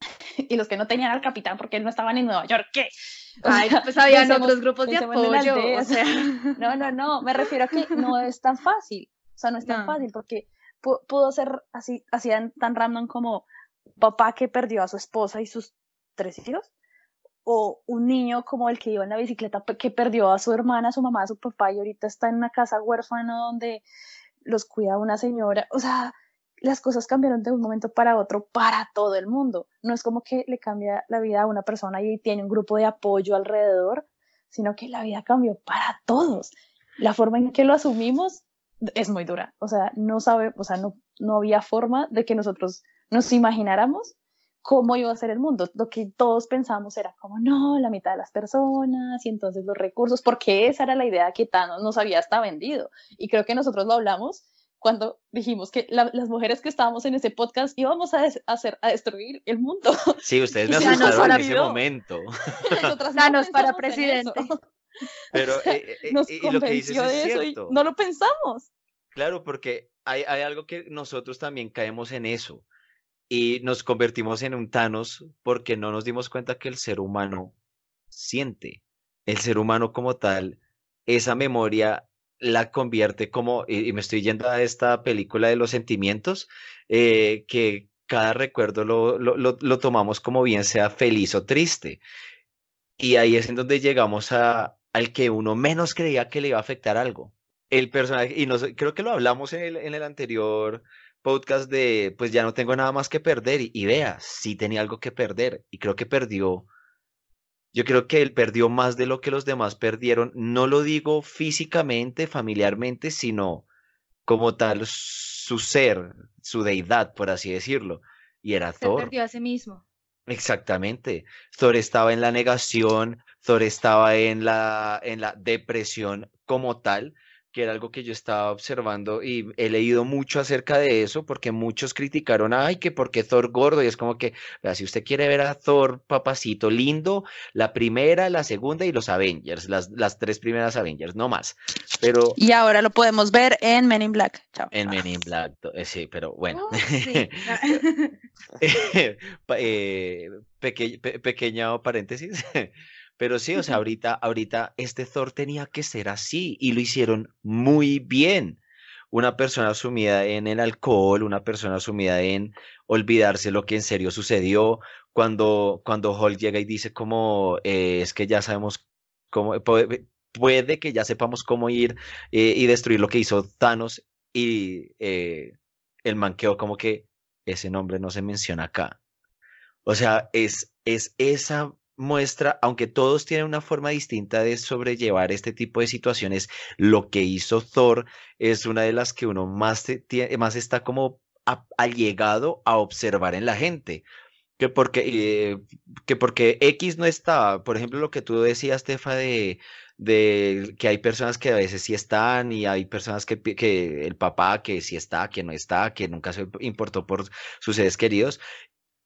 <laughs> Y los que no tenían al capitán porque él no estaban en Nueva York, ¿qué? Ay, sea, <laughs> pues habían pensemos, otros grupos de apoyo. O sea. <laughs> No, no, no, me refiero a que no es tan fácil. O sea, no es tan no. fácil porque pudo ser así, así tan random como papá que perdió a su esposa y sus tres hijos, o un niño como el que iba en la bicicleta que perdió a su hermana, a su mamá, a su papá y ahorita está en una casa huérfana donde los cuida una señora. O sea, las cosas cambiaron de un momento para otro para todo el mundo. No es como que le cambia la vida a una persona y tiene un grupo de apoyo alrededor, sino que la vida cambió para todos. La forma en que lo asumimos es muy dura. O sea, no sabe, o sea, no, no había forma de que nosotros nos imagináramos cómo iba a ser el mundo. Lo que todos pensamos era como, no, la mitad de las personas y entonces los recursos, porque esa era la idea que Thanos nos había hasta vendido. Y creo que nosotros lo hablamos cuando dijimos que la, las mujeres que estábamos en ese podcast íbamos a, des, a, hacer, a destruir el mundo. Sí, ustedes <laughs> me asustaron en ese momento. Thanos para presidente. <laughs> Pero eh, eh, nos y lo que dices es cierto. y no lo pensamos. Claro, porque hay, hay algo que nosotros también caemos en eso y nos convertimos en un Thanos porque no nos dimos cuenta que el ser humano siente. El ser humano como tal, esa memoria la convierte como, y, me estoy yendo a esta película de los sentimientos, eh, que cada recuerdo lo, lo, lo, lo tomamos como bien sea feliz o triste. Y ahí es en donde llegamos a, al que uno menos creía que le iba a afectar algo. El personaje, y nos, creo que lo hablamos en el, en el anterior podcast de, pues ya no tengo nada más que perder, y, y vea, sí tenía algo que perder, y creo que perdió, yo creo que él perdió más de lo que los demás perdieron, no lo digo físicamente, familiarmente, sino como tal su ser, su deidad, por así decirlo, y era Se Thor. perdió a sí mismo. Exactamente. Thor estaba en la negación, Thor estaba en la, en la depresión como tal, que era algo que yo estaba observando y he leído mucho acerca de eso, porque muchos criticaron, ay, que porque Thor gordo, y es como que, vea, si usted quiere ver a Thor papacito lindo, la primera, la segunda y los Avengers, las, las tres primeras Avengers, no más. Pero Y ahora lo podemos ver en Men in Black. Chao. en Men in Black, eh, sí, pero bueno. Oh, sí. <laughs> <laughs> Pa- eh, peque- pe- pequeño paréntesis. <laughs> Pero sí, o sea, ahorita, ahorita este Thor tenía que ser así y lo hicieron muy bien. Una persona sumida en el alcohol, una persona sumida en olvidarse lo que en serio sucedió. Cuando, cuando Hulk llega y dice como, eh, es que ya sabemos cómo, puede, puede que ya sepamos cómo ir eh, y destruir lo que hizo Thanos y eh, el man quedó como que ese nombre no se menciona acá. O sea, es, es esa muestra, aunque todos tienen una forma distinta de sobrellevar este tipo de situaciones, lo que hizo Thor es una de las que uno más, más está como allegado a observar en la gente. Que porque, eh, que porque X no estaba, por ejemplo, lo que tú decías, Tefa, de, de que hay personas que a veces sí están y hay personas que, que el papá que sí está, que no está, que nunca se importó por sus seres queridos.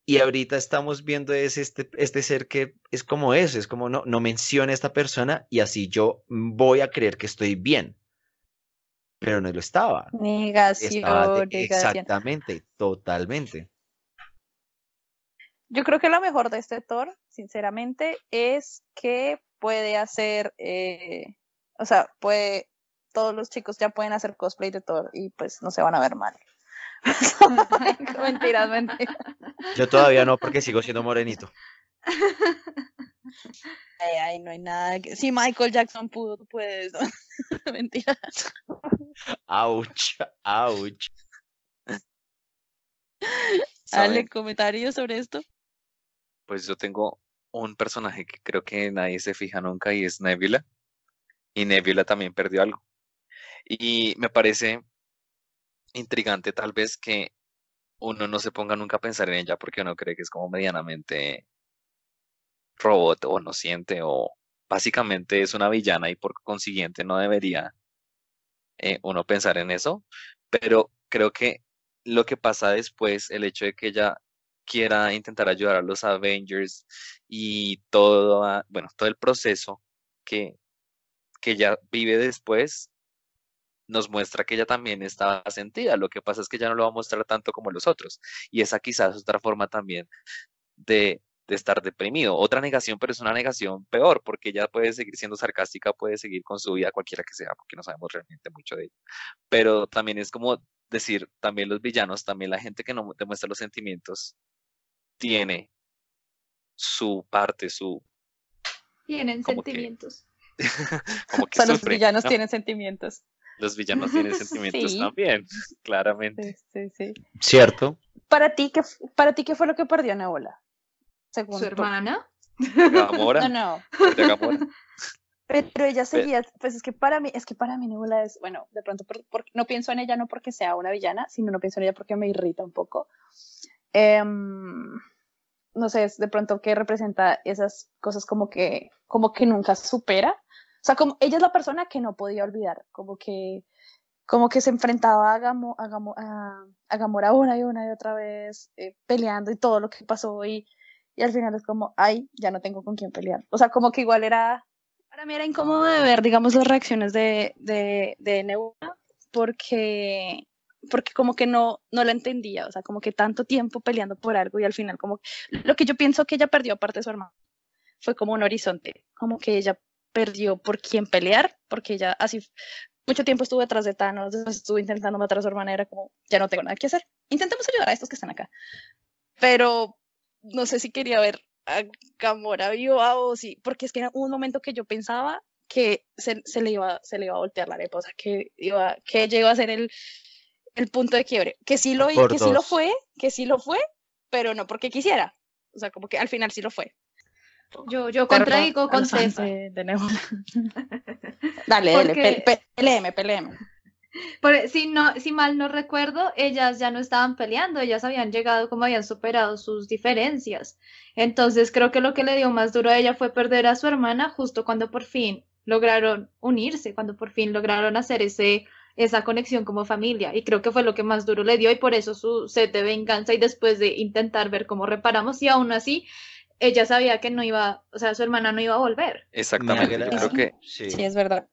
Y ahorita estamos viendo es este, este ser que es como eso, es como no, no menciona a esta persona y así yo voy a creer que estoy bien. Pero no lo estaba. Negación, Exactamente, totalmente. Yo creo que lo mejor de este Thor, sinceramente, es que puede hacer, eh, o sea, puede, todos los chicos ya pueden hacer cosplay de Thor y pues no se van a ver mal. <laughs> <laughs> mentiras, mentiras. Yo todavía no, porque sigo siendo morenito. <laughs> Ay, ay, no hay nada que... Si Michael Jackson pudo, tú puedes. <laughs> Mentira. Ouch, ouch. ¿Ale comentarios sobre esto? Pues yo tengo un personaje que creo que nadie se fija nunca y es Nebula. Y Nebula también perdió algo. Y me parece intrigante tal vez que uno no se ponga nunca a pensar en ella porque uno cree que es como medianamente robot o no siente o básicamente es una villana y por consiguiente no debería eh, uno pensar en eso. Pero creo que lo que pasa después, el hecho de que ella quiera intentar ayudar a los Avengers y todo, bueno, todo el proceso que, que ella vive después, nos muestra que ella también estaba sentida. Lo que pasa es que ya no lo va a mostrar tanto como los otros. Y esa quizás es otra forma también de, de estar deprimido. Otra negación, pero es una negación peor, porque ella puede seguir siendo sarcástica, puede seguir con su vida, cualquiera que sea, porque no sabemos realmente mucho de ella. Pero también es como decir, también los villanos, también la gente que no demuestra los sentimientos, tiene su parte, su... Tienen sentimientos. como que <laughs> o sea, los villanos tienen sentimientos. Los villanos tienen <laughs> sentimientos también, <laughs> claramente. Sí, sí, sí. Cierto. ¿Para ti, qué, ¿Para ti qué fue lo que perdió Nebula? Según ¿Su hermana? Gamora. No, no. Pero ella seguía, pues es que para mí, es que para mí Nebula es, bueno, de pronto no pienso en ella no porque sea una villana, sino no pienso en ella porque me irrita un poco. Em, no sé, es de pronto que representa esas cosas como que, como que nunca supera. O sea, como ella es la persona que no podía olvidar, como que, como que se enfrentaba a, Gamo, a, a, Gamora una y una y otra vez, eh, peleando y todo lo que pasó y, y al final es como, ay, ya no tengo con quién pelear. O sea, como que igual era, para mí era incómodo de ver, digamos, las reacciones de, de, de Nebula, porque porque como que no, no la entendía, o sea, como que tanto tiempo peleando por algo y al final como lo que yo pienso que ella perdió aparte de su hermano fue como un horizonte, como que ella perdió por quién pelear, porque ella así mucho tiempo estuvo detrás de Thanos, después estuvo intentando matar a su hermana, era como, ya no tengo nada que hacer, intentemos ayudar a estos que están acá, pero no sé si quería ver a Gamora viva o sí, porque es que era un momento que yo pensaba que se, se, le, iba, se le iba a voltear la arepa, o sea, que, iba, que ella iba a ser el, el punto de quiebre. Que sí lo, que sí lo fue, que sí lo fue, pero no porque quisiera. O sea, como que al final sí lo fue. Yo, yo contradigo con Tefa. De, <laughs> dale, dale, peleeme, peleeme. si, no, si mal no recuerdo, ellas ya no estaban peleando, ellas habían llegado como habían superado sus diferencias. Entonces creo que lo que le dio más duro a ella fue perder a su hermana justo cuando por fin lograron unirse, cuando por fin lograron hacer ese esa conexión como familia. Y creo que fue lo que más duro le dio y por eso su sed de venganza y después de intentar ver cómo reparamos y aún así ella sabía que no iba, o sea, su hermana no iba a volver. Exactamente, creo que sí. sí, es verdad.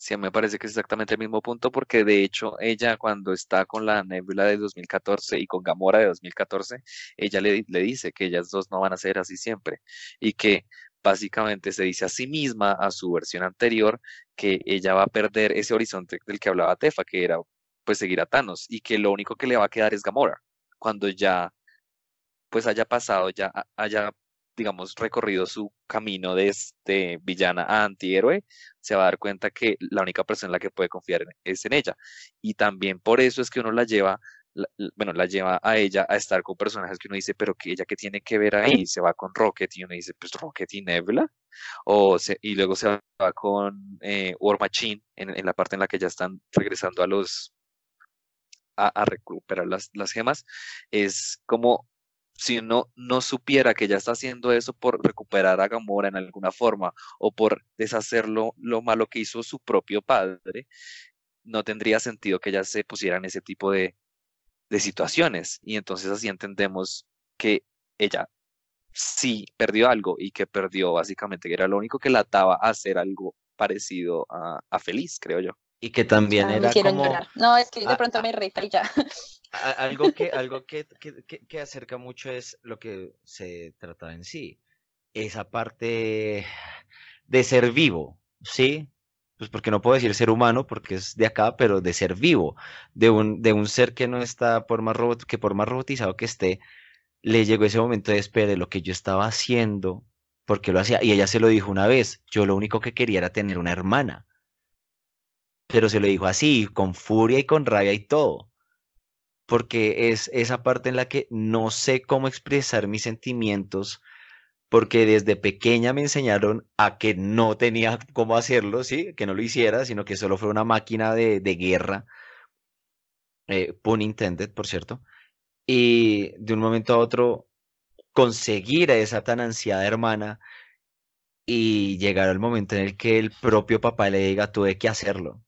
Sí, me parece que es exactamente el mismo punto porque de hecho ella cuando está con la Nebula de 2014 y con Gamora de 2014, ella le, le dice que ellas dos no van a ser así siempre y que básicamente se dice a sí misma, a su versión anterior, que ella va a perder ese horizonte del que hablaba Tefa, que era pues seguir a Thanos, y que lo único que le va a quedar es Gamora, cuando ya pues haya pasado, ya haya digamos, recorrido su camino de este villana a antihéroe, se va a dar cuenta que la única persona en la que puede confiar es en ella. Y también por eso es que uno la lleva bueno, la lleva a ella a estar con personajes que uno dice, pero que ella que tiene que ver ahí, se va con Rocket y uno dice, pues Rocket y Nebula, o se, y luego se va con eh, War Machine en, la parte en la que ya están regresando a los a, recuperar las, las gemas, es como si uno no supiera que ya está haciendo eso por recuperar a Gamora en alguna forma o por deshacerlo lo malo que hizo su propio padre, no tendría sentido que ella se pusiera en ese tipo de, de situaciones. Y entonces así entendemos que ella sí perdió algo y que perdió básicamente, que era lo único que la ataba a hacer algo parecido a, a feliz, creo yo. Y que también era como... No, es que de pronto me reí ya. <laughs> Algo, que, algo que, que, que, acerca mucho es lo que se trata en sí. Esa parte de ser vivo, ¿sí? pues porque no puedo decir ser humano porque es de acá, pero de ser vivo, de un, de un ser que no está por más robot, que por más robotizado que esté, le llegó ese momento de espera de lo que yo estaba haciendo, porque lo hacía, y ella se lo dijo una vez, yo lo único que quería era tener una hermana, pero se lo dijo así, con furia y con rabia y todo, porque es esa parte en la que no sé cómo expresar mis sentimientos, porque desde pequeña me enseñaron a que no tenía cómo hacerlo, ¿sí? Que no lo hiciera, sino que solo fue una máquina de, guerra, eh, pun intended, por cierto, y de un momento a otro conseguir a esa tan ansiada hermana y llegar al momento en el que el propio papá le diga, tuve que hacerlo.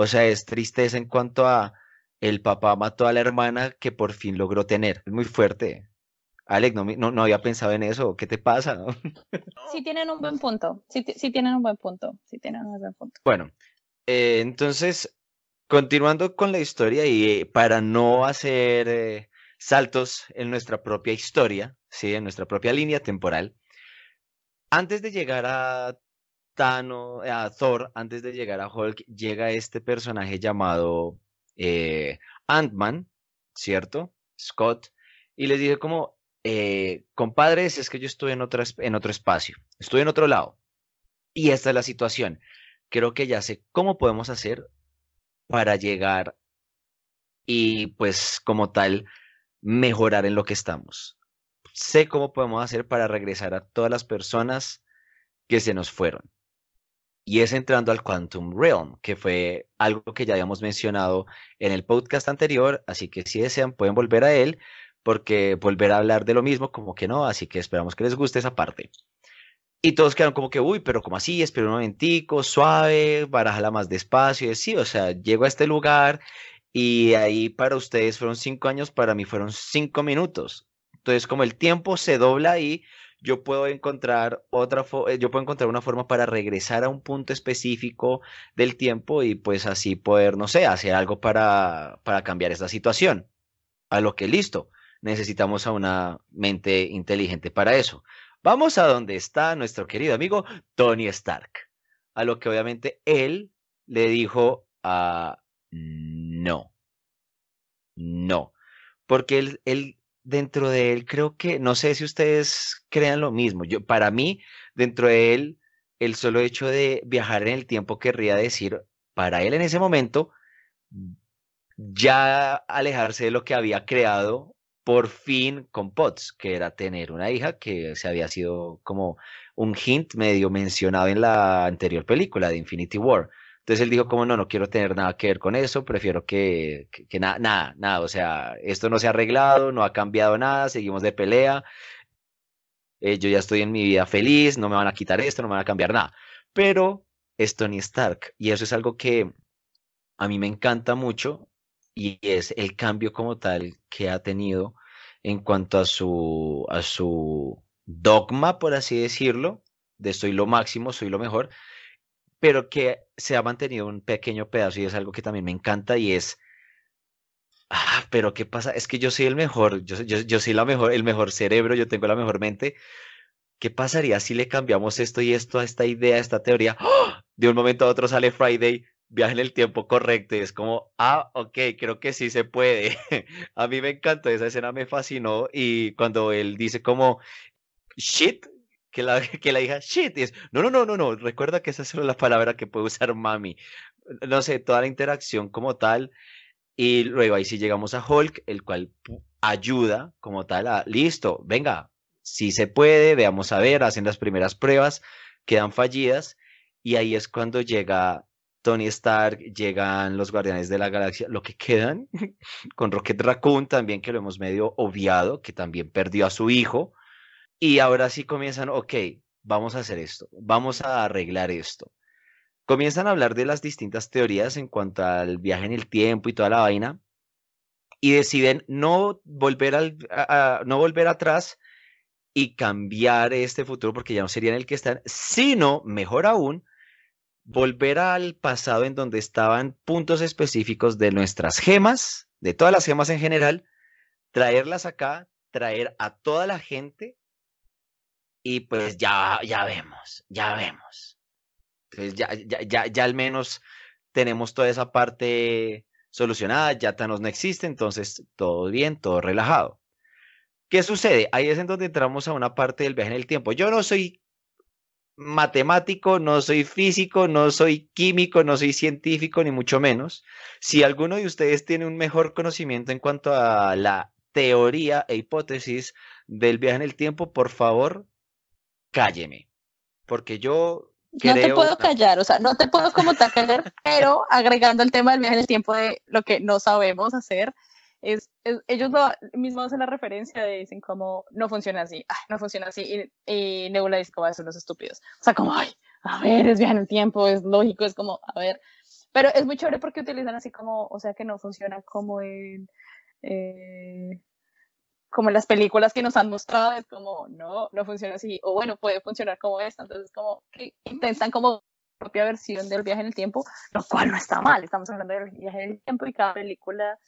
O sea, es tristeza en cuanto a el papá mató a la hermana que por fin logró tener. Es muy fuerte. Alex, no, no, había pensado en eso. ¿Qué te pasa? <laughs> Sí tienen un buen punto. Sí, tienen un buen punto. Sí tienen un buen punto. Bueno, eh, entonces, continuando con la historia y eh, para no hacer eh, saltos en nuestra propia historia, ¿sí? en nuestra propia línea temporal, antes de llegar a Thanos, a Thor, antes de llegar a Hulk, llega este personaje llamado Ant-Man, ¿cierto? Scott, y les dije como, eh, compadres, es que yo estoy en, otro, en otro espacio, estoy en otro lado. Y esta es la situación. Creo que ya sé cómo podemos hacer para llegar y pues como tal mejorar en lo que estamos. Sé cómo podemos hacer para regresar a todas las personas que se nos fueron. Y es entrando al Quantum Realm, que fue algo que ya habíamos mencionado en el podcast anterior, así que si desean pueden volver a él, porque volver a hablar de lo mismo, como que no, así que esperamos que les guste esa parte. Y todos quedaron como que, uy, pero como así, espera un momentico, suave, barajala más despacio, y sí, o sea, llego a este lugar y ahí para ustedes fueron cinco años, para mí fueron cinco minutos. Entonces, como el tiempo se dobla ahí, yo puedo encontrar otra, eh, yo puedo encontrar una forma para regresar a un punto específico del tiempo y pues así poder, no sé, hacer algo para, para cambiar esta situación. A lo que listo necesitamos a una mente inteligente para eso. Vamos a donde está nuestro querido amigo Tony Stark, a lo que obviamente él le dijo a no, no, porque él, él, dentro de él creo que, no sé si ustedes crean lo mismo, yo, para mí, dentro de él, el solo hecho de viajar en el tiempo querría decir, para él en ese momento, ya alejarse de lo que había creado por fin con Potts, que era tener una hija que se había sido como un hint medio mencionado en la anterior película de Infinity War. Entonces él dijo como no, no quiero tener nada que ver con eso, prefiero que, que, nada, nada, nada, o sea, esto no se ha arreglado, no ha cambiado nada, seguimos de pelea, eh, yo ya estoy en mi vida feliz, no me van a quitar esto, no me van a cambiar nada. Pero es Tony Stark y eso es algo que a mí me encanta mucho y es el cambio como tal que ha tenido en cuanto a su, a su dogma, por así decirlo, de soy lo máximo, soy lo mejor, pero que se ha mantenido un pequeño pedazo y es algo que también me encanta y es, ah, pero ¿qué pasa? Es que yo soy el mejor, yo, yo, yo soy la mejor, el mejor cerebro, yo tengo la mejor mente. ¿Qué pasaría si le cambiamos esto y esto a esta idea, a esta teoría? ¡Ah! De un momento a otro sale Friday, viaje en el tiempo correcto y es como, ah, ok, creo que sí se puede. <laughs> a mí me encantó, esa escena me fascinó y cuando él dice como, shit, que la, <laughs> que la hija, shit, no, no, no, no, no, recuerda que esa es la palabra que puede usar mami. No sé, toda la interacción como tal Y luego ahí sí llegamos a Hulk, el cual ayuda como tal a, listo, venga, si se puede, veamos a ver, hacen las primeras pruebas, quedan fallidas y ahí es cuando llega Tony Stark, llegan los Guardianes de la Galaxia, lo que quedan, <laughs> con Rocket Raccoon también, que lo hemos medio obviado, que también perdió a su hijo, y ahora sí comienzan, ok, vamos a hacer esto, vamos a arreglar esto. Comienzan a hablar de las distintas teorías en cuanto al viaje en el tiempo y toda la vaina, y deciden no volver, al, no volver atrás y cambiar este futuro porque ya no sería en el que están, sino, mejor aún, volver al pasado en donde estaban puntos específicos de nuestras gemas, de todas las gemas en general, traerlas acá, traer a toda la gente y pues ya, ya vemos, ya vemos. Entonces ya, ya, ya, ya al menos tenemos toda esa parte solucionada, ya Thanos no existe, entonces todo bien, todo relajado. ¿Qué sucede? Ahí es en donde entramos a una parte del viaje en el tiempo. Yo no soy matemático, no soy físico, no soy químico, no soy científico, ni mucho menos. Si alguno de ustedes tiene un mejor conocimiento en cuanto a la teoría e hipótesis del viaje en el tiempo, por favor, cálleme. Porque yo no te puedo callar, o sea, no te puedo como tal callar, <laughs> pero agregando el tema del viaje en el tiempo de lo que no sabemos hacer, es, ellos mismos hacen la referencia de dicen como no funciona así, no funciona así, y, Nebula dice como son los estúpidos. O sea, como, ay, a ver, es viaje en el tiempo, es lógico, es como, a ver. Pero es muy chévere porque utilizan así como, o sea, que no funciona como en, eh, como en las películas que nos han mostrado, es como, no, no funciona así, o bueno, puede funcionar como esta, entonces como que intentan como propia versión del viaje en el tiempo, lo cual no está mal, estamos hablando del viaje en el tiempo y cada película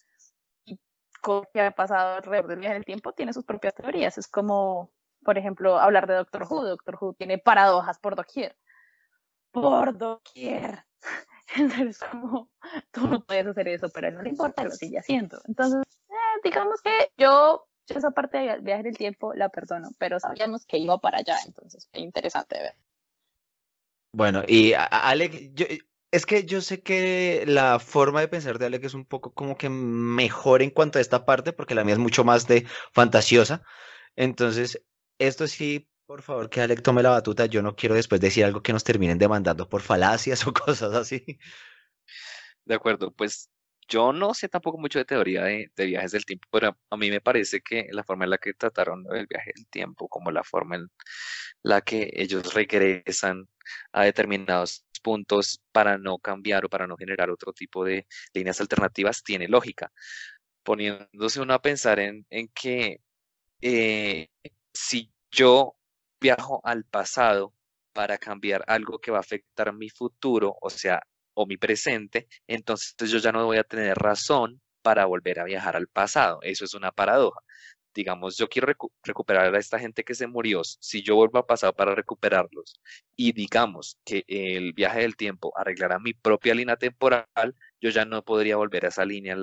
que ha pasado alrededor del viaje del tiempo tiene sus propias teorías. Es como, por ejemplo, hablar de Doctor Who. Doctor Who tiene paradojas por doquier. Por doquier. <laughs> Entonces, como, tú no puedes hacer eso, pero no le importa, lo sigue haciendo. Entonces, eh, digamos que yo, esa parte del viaje del tiempo la perdono, pero sabíamos que iba para allá, entonces fue interesante ver. Bueno, y Alex, yo, es que yo sé que la forma de pensar de Alec es un poco como que mejor en cuanto a esta parte, porque la mía es mucho más de fantasiosa. Entonces, esto sí, por favor, que Alec tome la batuta. Yo no quiero después decir algo que nos terminen demandando por falacias <laughs> o cosas así. De acuerdo, pues yo no sé tampoco mucho de teoría de, viajes del tiempo, pero a mí me parece que la forma en la que trataron el viaje del tiempo, como la forma en la que ellos regresan a determinados puntos para no cambiar o para no generar otro tipo de líneas alternativas, tiene lógica. Poniéndose uno a pensar en, que eh, si yo viajo al pasado para cambiar algo que va a afectar mi futuro, o sea, o mi presente, entonces yo ya no voy a tener razón para volver a viajar al pasado. Eso es una paradoja digamos, yo quiero recuperar a esta gente que se murió, si yo vuelvo a pasado para recuperarlos y digamos que el viaje del tiempo arreglará mi propia línea temporal, yo ya no podría volver a esa línea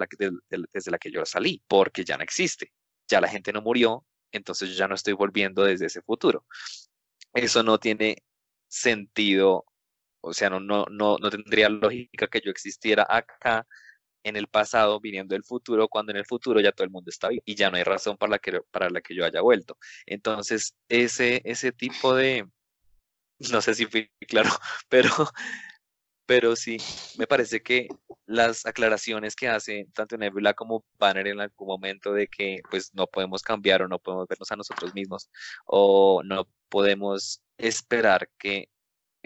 desde la que yo salí, porque ya no existe. Ya la gente no murió, entonces yo ya no estoy volviendo desde ese futuro. Eso no tiene sentido, o sea, no, no, no, no tendría lógica que yo existiera acá en el pasado viniendo del futuro, cuando en el futuro ya todo el mundo está vivo y ya no hay razón para la que, para la que yo haya vuelto. Entonces, ese, ese tipo de, no sé si fui <laughs> claro, pero, pero sí, me parece que las aclaraciones que hace tanto Nebula como Banner en algún momento de que pues no podemos cambiar o no podemos vernos a nosotros mismos o no podemos esperar que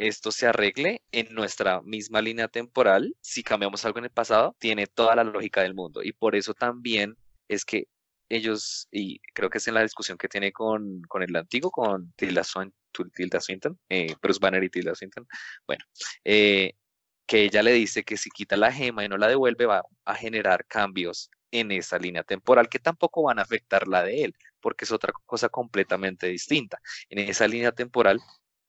esto se arregle en nuestra misma línea temporal, si cambiamos algo en el pasado, tiene toda la lógica del mundo. Y por eso también es que ellos, y creo que es en la discusión que tiene con, con el antiguo, con Tilda, Swinton, eh, Bruce Banner y Tilda Swinton, bueno, eh, que ella le dice que si quita la gema y no la devuelve, va a generar cambios en esa línea temporal que tampoco van a afectar la de él, porque es otra cosa completamente distinta. En esa línea temporal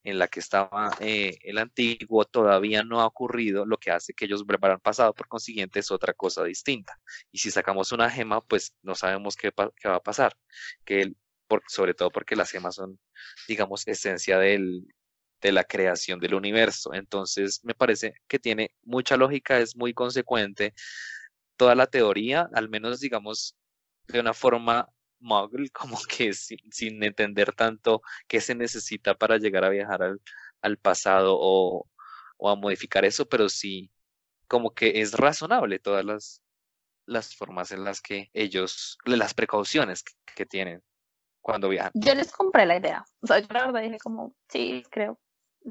en la que estaba eh, el antiguo todavía no ha ocurrido, lo que hace que ellos vuelvan pasado, por consiguiente es otra cosa distinta. Y si sacamos una gema, pues no sabemos qué, qué va a pasar, que por, sobre todo porque las gemas son, digamos, esencia del, de la creación del universo. Entonces, me parece que tiene mucha lógica, es muy consecuente toda la teoría, al menos digamos de una forma muggle, como <laughs> que sin, entender tanto qué se necesita para llegar a viajar al, al pasado o, o, a modificar eso, pero sí como que es razonable todas las, las formas en las que ellos, las precauciones que, tienen cuando viajan. Yo les compré la idea, o sea, yo la verdad dije como, sí, creo,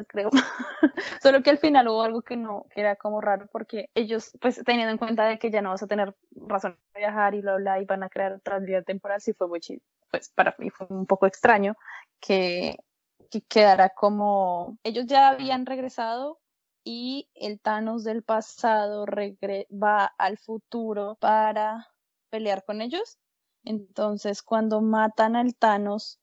creo. <laughs> Solo que al final hubo algo que no, que era como raro porque ellos, pues teniendo en cuenta de que ya no vas a tener razón de viajar y bla, bla, y van a crear otra vida temporal, sí fue muy chido. Pues para mí fue un poco extraño que, que quedara como, ellos ya habían regresado y el Thanos del pasado va al futuro para pelear con ellos. Entonces, cuando matan al Thanos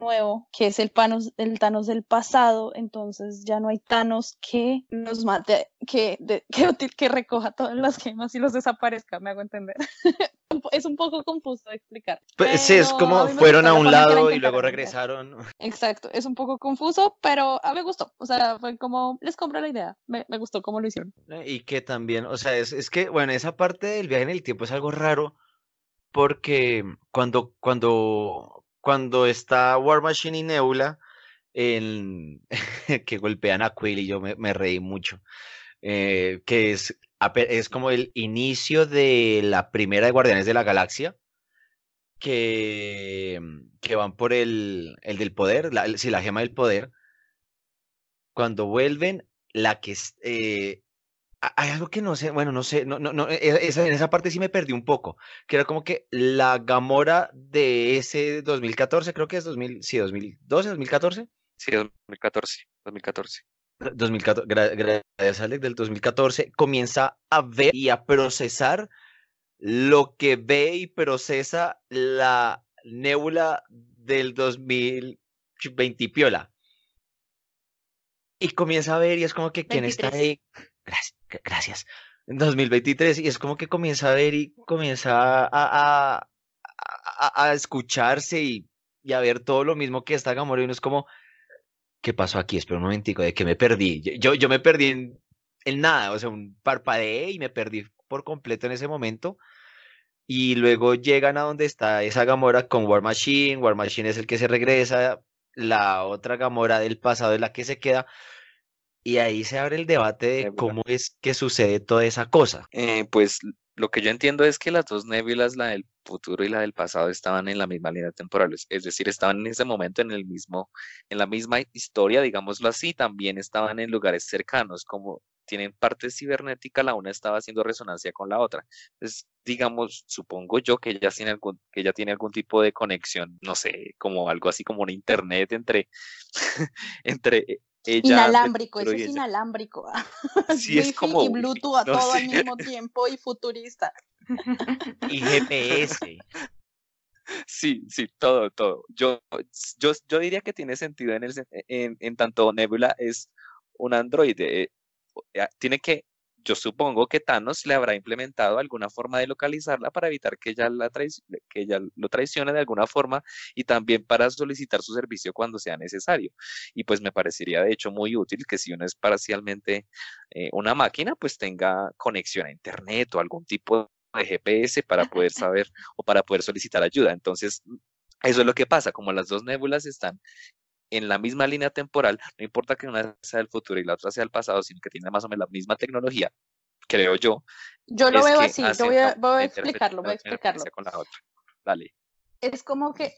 nuevo, que es el, Thanos, el Thanos del pasado, entonces ya no hay Thanos que los mate, que, que, que recoja todas las gemas y los desaparezca, me hago entender. <laughs> es un poco confuso de explicar. Pues, sí, es como fueron a un lado y luego regresaron. Exacto, es un poco confuso, pero a mí me gustó. O sea, fue como, les compré la idea. Me, me gustó cómo lo hicieron. Y que también, o sea, es, es, que, bueno, esa parte del viaje en el tiempo es algo raro porque cuando, cuando, cuando está War Machine y Nebula, <laughs> que golpean a Quill y yo me, reí mucho. Eh, que es es como el inicio de la primera de Guardianes de la Galaxia, que, que van por el, el del poder, la, si la gema del poder. Cuando vuelven, la que eh, hay algo que no sé, bueno, no sé, no, no, no, e, esa, en esa parte sí me perdí un poco, que era como que la Gamora de ese 2014, creo que es 2000, sí, 2012, 2014. Sí, 2014, 2014. 2014, gracias Alex, del 2014, comienza a ver y a procesar lo que ve y procesa la nebula del 2020 piola. Y comienza a ver y es como que quién está ahí. Gracias, gracias. En 2023 y es como que comienza a ver y comienza a, a, escucharse y, y, a ver todo lo mismo que está Gamora y uno es como, ¿qué pasó aquí? Espera un momentico, de que me perdí. Yo, yo me perdí en, nada, o sea, un parpadeé y me perdí por completo en ese momento. Y luego llegan a donde está esa Gamora con War Machine. War Machine es el que se regresa. La otra Gamora del pasado es la que se queda. Y ahí se abre el debate de cómo es que sucede toda esa cosa. Eh, pues lo que yo entiendo es que las dos nébulas, la del futuro y la del pasado, estaban en la misma línea temporal, es decir, estaban en ese momento en el mismo, en la misma historia, digámoslo así, también estaban en lugares cercanos, como tienen parte cibernética, la una estaba haciendo resonancia con la otra. Entonces, digamos, supongo yo que ella tiene algún, que ella tiene algún tipo de conexión, no sé, como algo así como un internet entre, <laughs> entre inalámbrico, eso es inalámbrico. <laughs> Sí, es como. Y Bluetooth a todo al mismo tiempo y futurista. Y GPS. Sí, sí, todo, todo. Yo, yo, yo diría que tiene sentido en, el, en, en tanto Nebula es un androide. Eh, eh, tiene que yo supongo que Thanos le habrá implementado alguna forma de localizarla para evitar que ella, la que ella lo traicione de alguna forma y también para solicitar su servicio cuando sea necesario. Y pues me parecería de hecho muy útil que si uno es parcialmente eh, una máquina, pues tenga conexión a Internet o algún tipo de GPS para poder saber o para poder solicitar ayuda. Entonces, eso es lo que pasa, como las dos nébulas están en la misma línea temporal, no importa que una sea del futuro y la otra sea del pasado, sino que tiene más o menos la misma tecnología, creo yo. Yo lo veo así, yo voy a, voy a explicarlo, voy a explicarlo. Con la otra. Dale. Es como que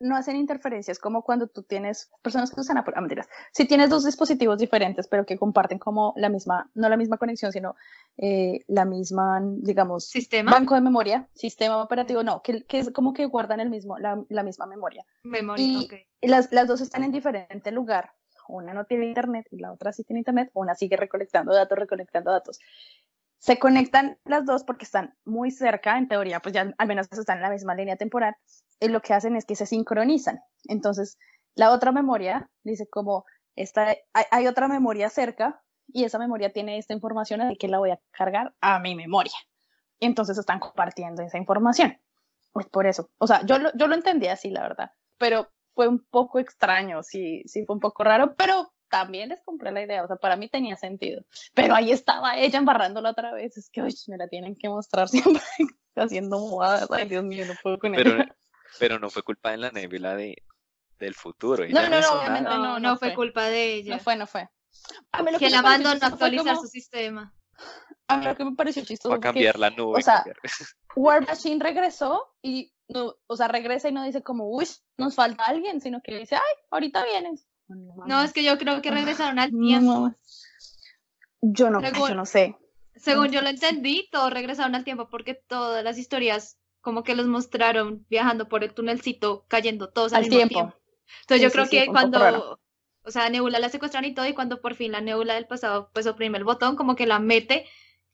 no hacen interferencias, como cuando tú tienes personas que usan Apple, ah, mentiras. Si tienes dos dispositivos diferentes, pero que comparten como la misma, no la misma conexión, sino eh, la misma, digamos, ¿Sistema? banco de memoria, sistema operativo, no, que, que es como que guardan el mismo, la, la misma memoria. Memoria, y las, las dos están en diferente lugar. Una no tiene internet y la otra sí tiene internet, una sigue recolectando datos, recolectando datos se conectan las dos porque están muy cerca, en teoría, pues ya al menos están en la misma línea temporal, y lo que hacen es que se sincronizan. Entonces, la otra memoria dice como, esta, hay, otra memoria cerca y esa memoria tiene esta información, así que la voy a cargar a mi memoria. Y entonces están compartiendo esa información. Pues por eso, o sea, yo lo, yo lo entendí así, la verdad, pero fue un poco extraño, sí, sí fue un poco raro, pero también les compré la idea, o sea, para mí tenía sentido. Pero ahí estaba ella embarrándola otra vez, es que, uy, me la tienen que mostrar <laughs> siempre haciendo modas, ay, Dios mío, no puedo con Pero, ella. pero no fue culpa de la nebula de, del futuro. No, no, no, obviamente. No, no, no, fue fue. culpa de ella. No fue, no fue. A mí lo que la mandó no actualizar como- su sistema. A mí lo que me pareció chistoso Fue a fue que cambiar la nube. o sea, cambiar- <laughs> War Machine regresó y, no, o sea, regresa y no dice como, uy, nos falta alguien, sino que dice, ay, ahorita vienes. No, es que yo creo que regresaron al tiempo. Yo no, Según- yo no sé. Según yo lo entendí, todos regresaron al tiempo porque todas las historias como que los mostraron viajando por el tunelcito, cayendo todos al, Al mismo tiempo. tiempo. Entonces yo creo sí, que cuando, o sea, Nebula la secuestran y todo, y cuando por fin la Nebula del pasado pues oprime el botón, como que la mete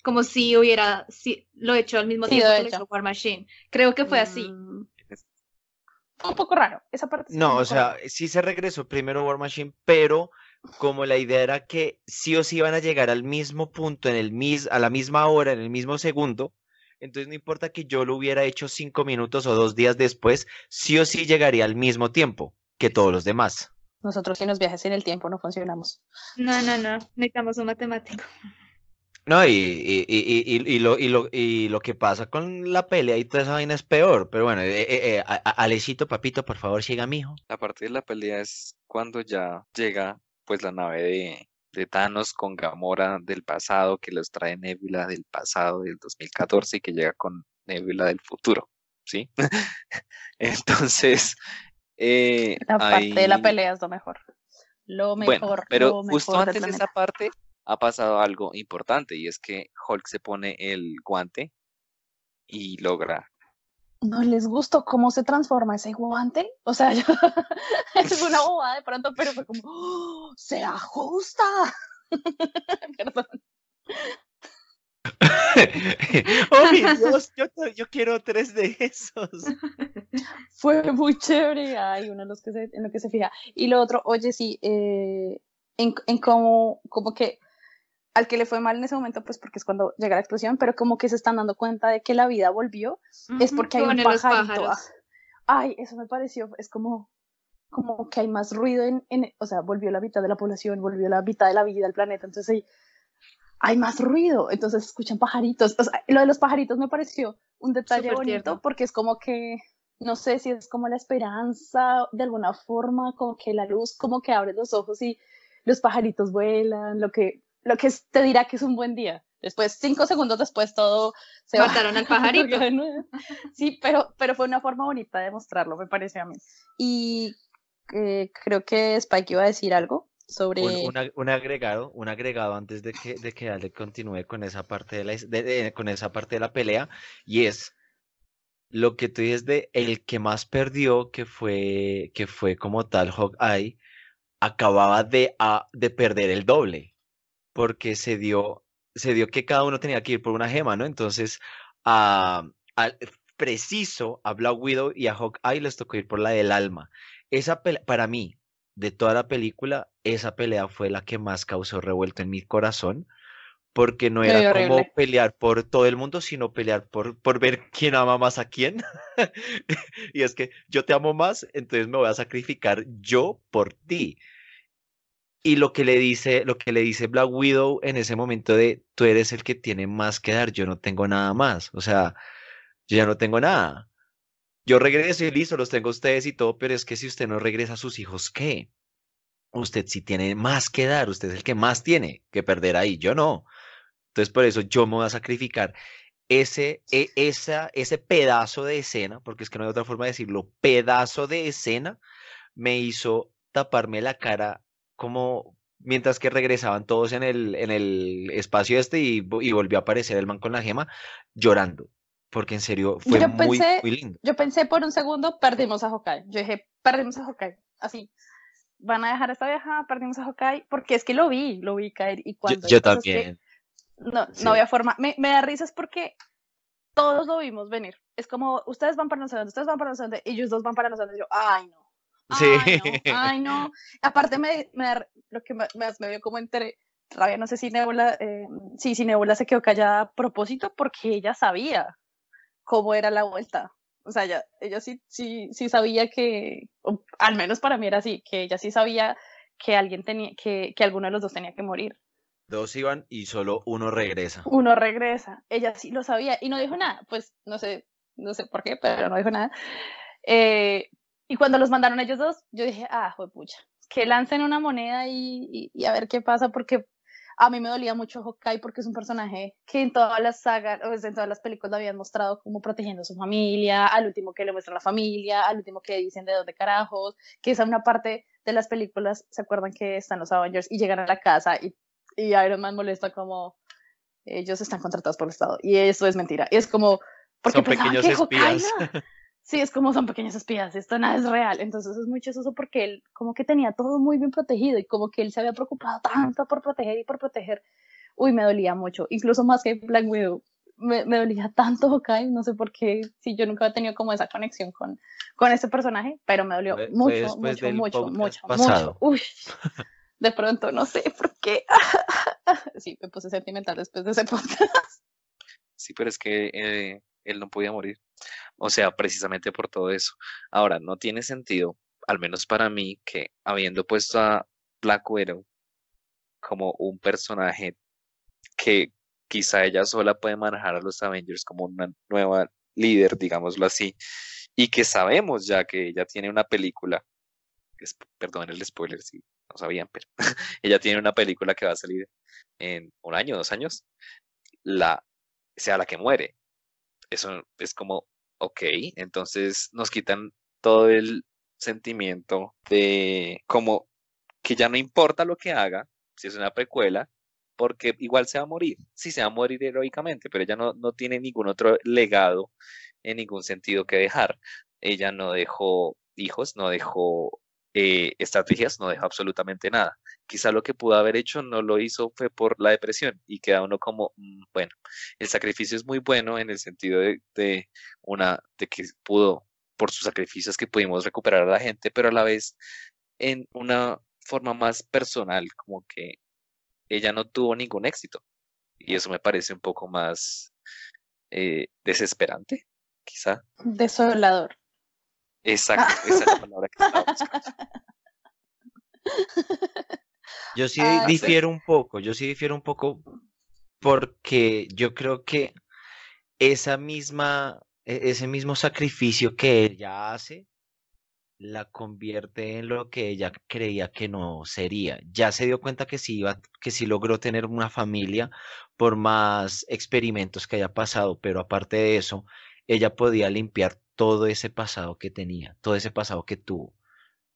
como si hubiera si, lo hecho al mismo tiempo que lo hizo War Machine. Creo que fue así. Mm, un poco raro, esa parte. No, o sea, rara. sí se regresó primero War Machine, pero como la idea era que sí o sí iban a llegar al mismo punto, en el mis, a la misma hora, en el mismo segundo, entonces no importa que yo lo hubiera hecho cinco minutos o dos días después, sí o sí llegaría al mismo tiempo que todos los demás. Nosotros sin los viajes en el tiempo no funcionamos. No, no, no, necesitamos un matemático. No, y, y, y, y, y lo, y, lo, y lo que pasa con la pelea y toda esa vaina es peor, pero bueno, eh, eh, eh, a- a- Alecito, papito, por favor, siga, mijo. La parte de la pelea es cuando ya llega pues la nave de, de Thanos con Gamora del pasado que los trae Nebula del pasado del 2014 y que llega con Nebula del futuro, ¿sí? <laughs> Entonces, eh, La parte de la pelea es lo mejor. Lo mejor. Bueno, pero lo justo mejor del antes de esa parte ha pasado algo importante y es que Hulk se pone el guante y logra ¿No les gustó cómo se transforma ese guante? O sea, <laughs> yo- es una <laughs> bobada de pronto, pero fue como, ¡Oh! ¡se ajusta! <laughs> Perdón. ¡Ay, Dios! Yo, quiero tres de esos. Fue muy chévere. Ay, uno de los que se, en lo que se fija. Y lo otro, oye, sí, eh, en, en cómo, como que al que le fue mal en ese momento, pues porque es cuando llega la explosión, pero como que se están dando cuenta de que la vida volvió, es porque hay un pajarito. ah, Ay, eso me pareció, es como, como que hay más ruido en, en, o sea, volvió la mitad de la población, volvió la mitad de la vida del planeta, entonces hay, hay más ruido, entonces escuchan pajaritos. O sea, lo de los pajaritos me pareció un detalle Súper bonito tierno. porque es como que, no sé si es como la esperanza, de alguna forma, como que la luz como que abre los ojos y los pajaritos vuelan, lo que, lo que te dirá que es un buen día. Después, cinco segundos después, todo se va. Mataron al pajarito. <laughs> de nuevo. Sí, pero, pero fue una forma bonita de mostrarlo, me parece a mí. Y eh, creo que Spike iba a decir algo sobre... Un, un ag- un agregado, un agregado antes de que, de que Ale continúe con esa parte de la, his- de- de- con esa parte de la pelea, y es lo que tú dices de el que más perdió, que fue, que fue como tal Hawkeye, acababa de, a- de perder el doble, porque se dio, se dio que cada uno tenía que ir por una gema, ¿no? Entonces, a, al- preciso a Black Widow y a Hawkeye les tocó ir por la del alma. Esa para mí, de toda la película, esa pelea fue la que más causó revuelto en mi corazón, porque no era como pelear por todo el mundo, sino pelear por, por ver quién ama más a quién. <laughs> y es que yo te amo más, entonces me voy a sacrificar yo por ti. Y lo que le dice, lo que le dice Black Widow en ese momento de tú eres el que tiene más que dar, yo no tengo nada más. O sea, yo ya no tengo nada. Yo regreso y listo, los tengo ustedes y todo, pero es que si usted no regresa a sus hijos, ¿qué? Usted sí tiene más que dar, usted es el que más tiene que perder ahí, yo no. Entonces por eso yo me voy a sacrificar ese, e- esa, ese pedazo de escena, porque es que no hay otra forma de decirlo, pedazo de escena me hizo taparme la cara como mientras que regresaban todos en el, en el espacio este y, y volvió a aparecer el man con la gema llorando, porque en serio fue Yo muy, pensé- muy lindo. Yo pensé por un segundo, perdimos a Hawkeye. Yo dije, perdimos a Hawkeye. Así. Van a dejar esta vieja, perdimos a Hawkeye, porque es que lo vi, lo vi caer. Y Yo, cuando yo hay cosas que- también. no, Sí. no había forma. Me, me da risa es porque todos lo vimos venir. Es como, ustedes van para no sé dónde, ustedes van para no sé dónde, y ellos dos van para no sé dónde. Yo, ay, no. Sí. Ay, no, <laughs> ay, no. Aparte, me, me da- lo que más me, me dio como entre rabia, no sé si Nebula, eh, sí, si Nebula se quedó callada a propósito porque ella sabía cómo era la vuelta. O sea, ella, ella sí, sí, sí sabía que, o al menos para mí era así, que ella sí sabía que alguien tenía, que, que alguno de los dos tenía que morir. Dos iban y solo uno regresa. Uno regresa. Ella sí lo sabía y no dijo nada. Pues no sé, no sé por qué, pero no dijo nada. Eh, y cuando los mandaron ellos dos, yo dije, ah, pucha, que lancen una moneda y, y, y, a ver qué pasa, porque a mí me dolía mucho Hawkeye porque es un personaje que en todas las sagas, o en todas las películas lo habían mostrado como protegiendo a su familia, al último que le muestran la familia, al último que dicen de dónde carajos, que esa una parte de las películas, ¿se acuerdan que están los Avengers y llegan a la casa y, y Iron Man molesta como ellos están contratados por el Estado? Y eso es mentira. Y es como, porque Son pequeños que espías. Hawkeye, <laughs> sí, es como son pequeños espías, esto nada es real. Entonces es muy chistoso porque él como que tenía todo muy bien protegido y como que él se había preocupado tanto por proteger y por proteger. Uy, me dolía mucho, incluso más que Black Widow. Me, me dolía tanto Hawkeye, no sé por qué, si yo nunca he tenido como esa conexión con, con ese personaje, pero me dolió fue mucho, mucho, mucho, mucho, pasado. mucho. Uy, de pronto no sé por qué. <laughs> Sí, me puse sentimental después de ese podcast. Sí, pero es que eh, él no podía morir. O sea, precisamente por todo eso. Ahora, no tiene sentido, al menos para mí, que habiendo puesto a Black Widow como un personaje que quizá ella sola puede manejar a los Avengers como una nueva líder, digámoslo así, y que sabemos ya que ella tiene una película, es- perdón el spoiler si no sabían, pero <laughs> ella tiene una película que va a salir en un año, dos años, la sea la que muere. Eso es como, ok, entonces nos quitan todo el sentimiento de como que ya no importa lo que haga, si es una precuela, porque igual se va a morir. Sí, se va a morir heroicamente, pero ella no, no tiene ningún otro legado en ningún sentido que dejar. Ella no dejó hijos, no dejó eh, estrategias, no dejó absolutamente nada. Quizá lo que pudo haber hecho no lo hizo fue por la depresión y queda uno como, mm, bueno, el sacrificio es muy bueno en el sentido de, de una, de que pudo, por sus sacrificios que pudimos recuperar a la gente, pero a la vez en una forma más personal, como que ella no tuvo ningún éxito. Y eso me parece un poco más eh, desesperante, quizá. Desolador. Exacto, esa es la palabra que estaba buscando. <laughs> Yo sí Ah, sí. difiero un poco, yo sí difiero un poco porque yo creo que esa misma, e- ese mismo sacrificio que ella hace la convierte en lo que ella creía que no sería. Ya se dio cuenta que sí iba, que sí logró tener una familia por más experimentos que haya pasado, pero aparte de eso, ella podía limpiar todo ese pasado que tenía, todo ese pasado que tuvo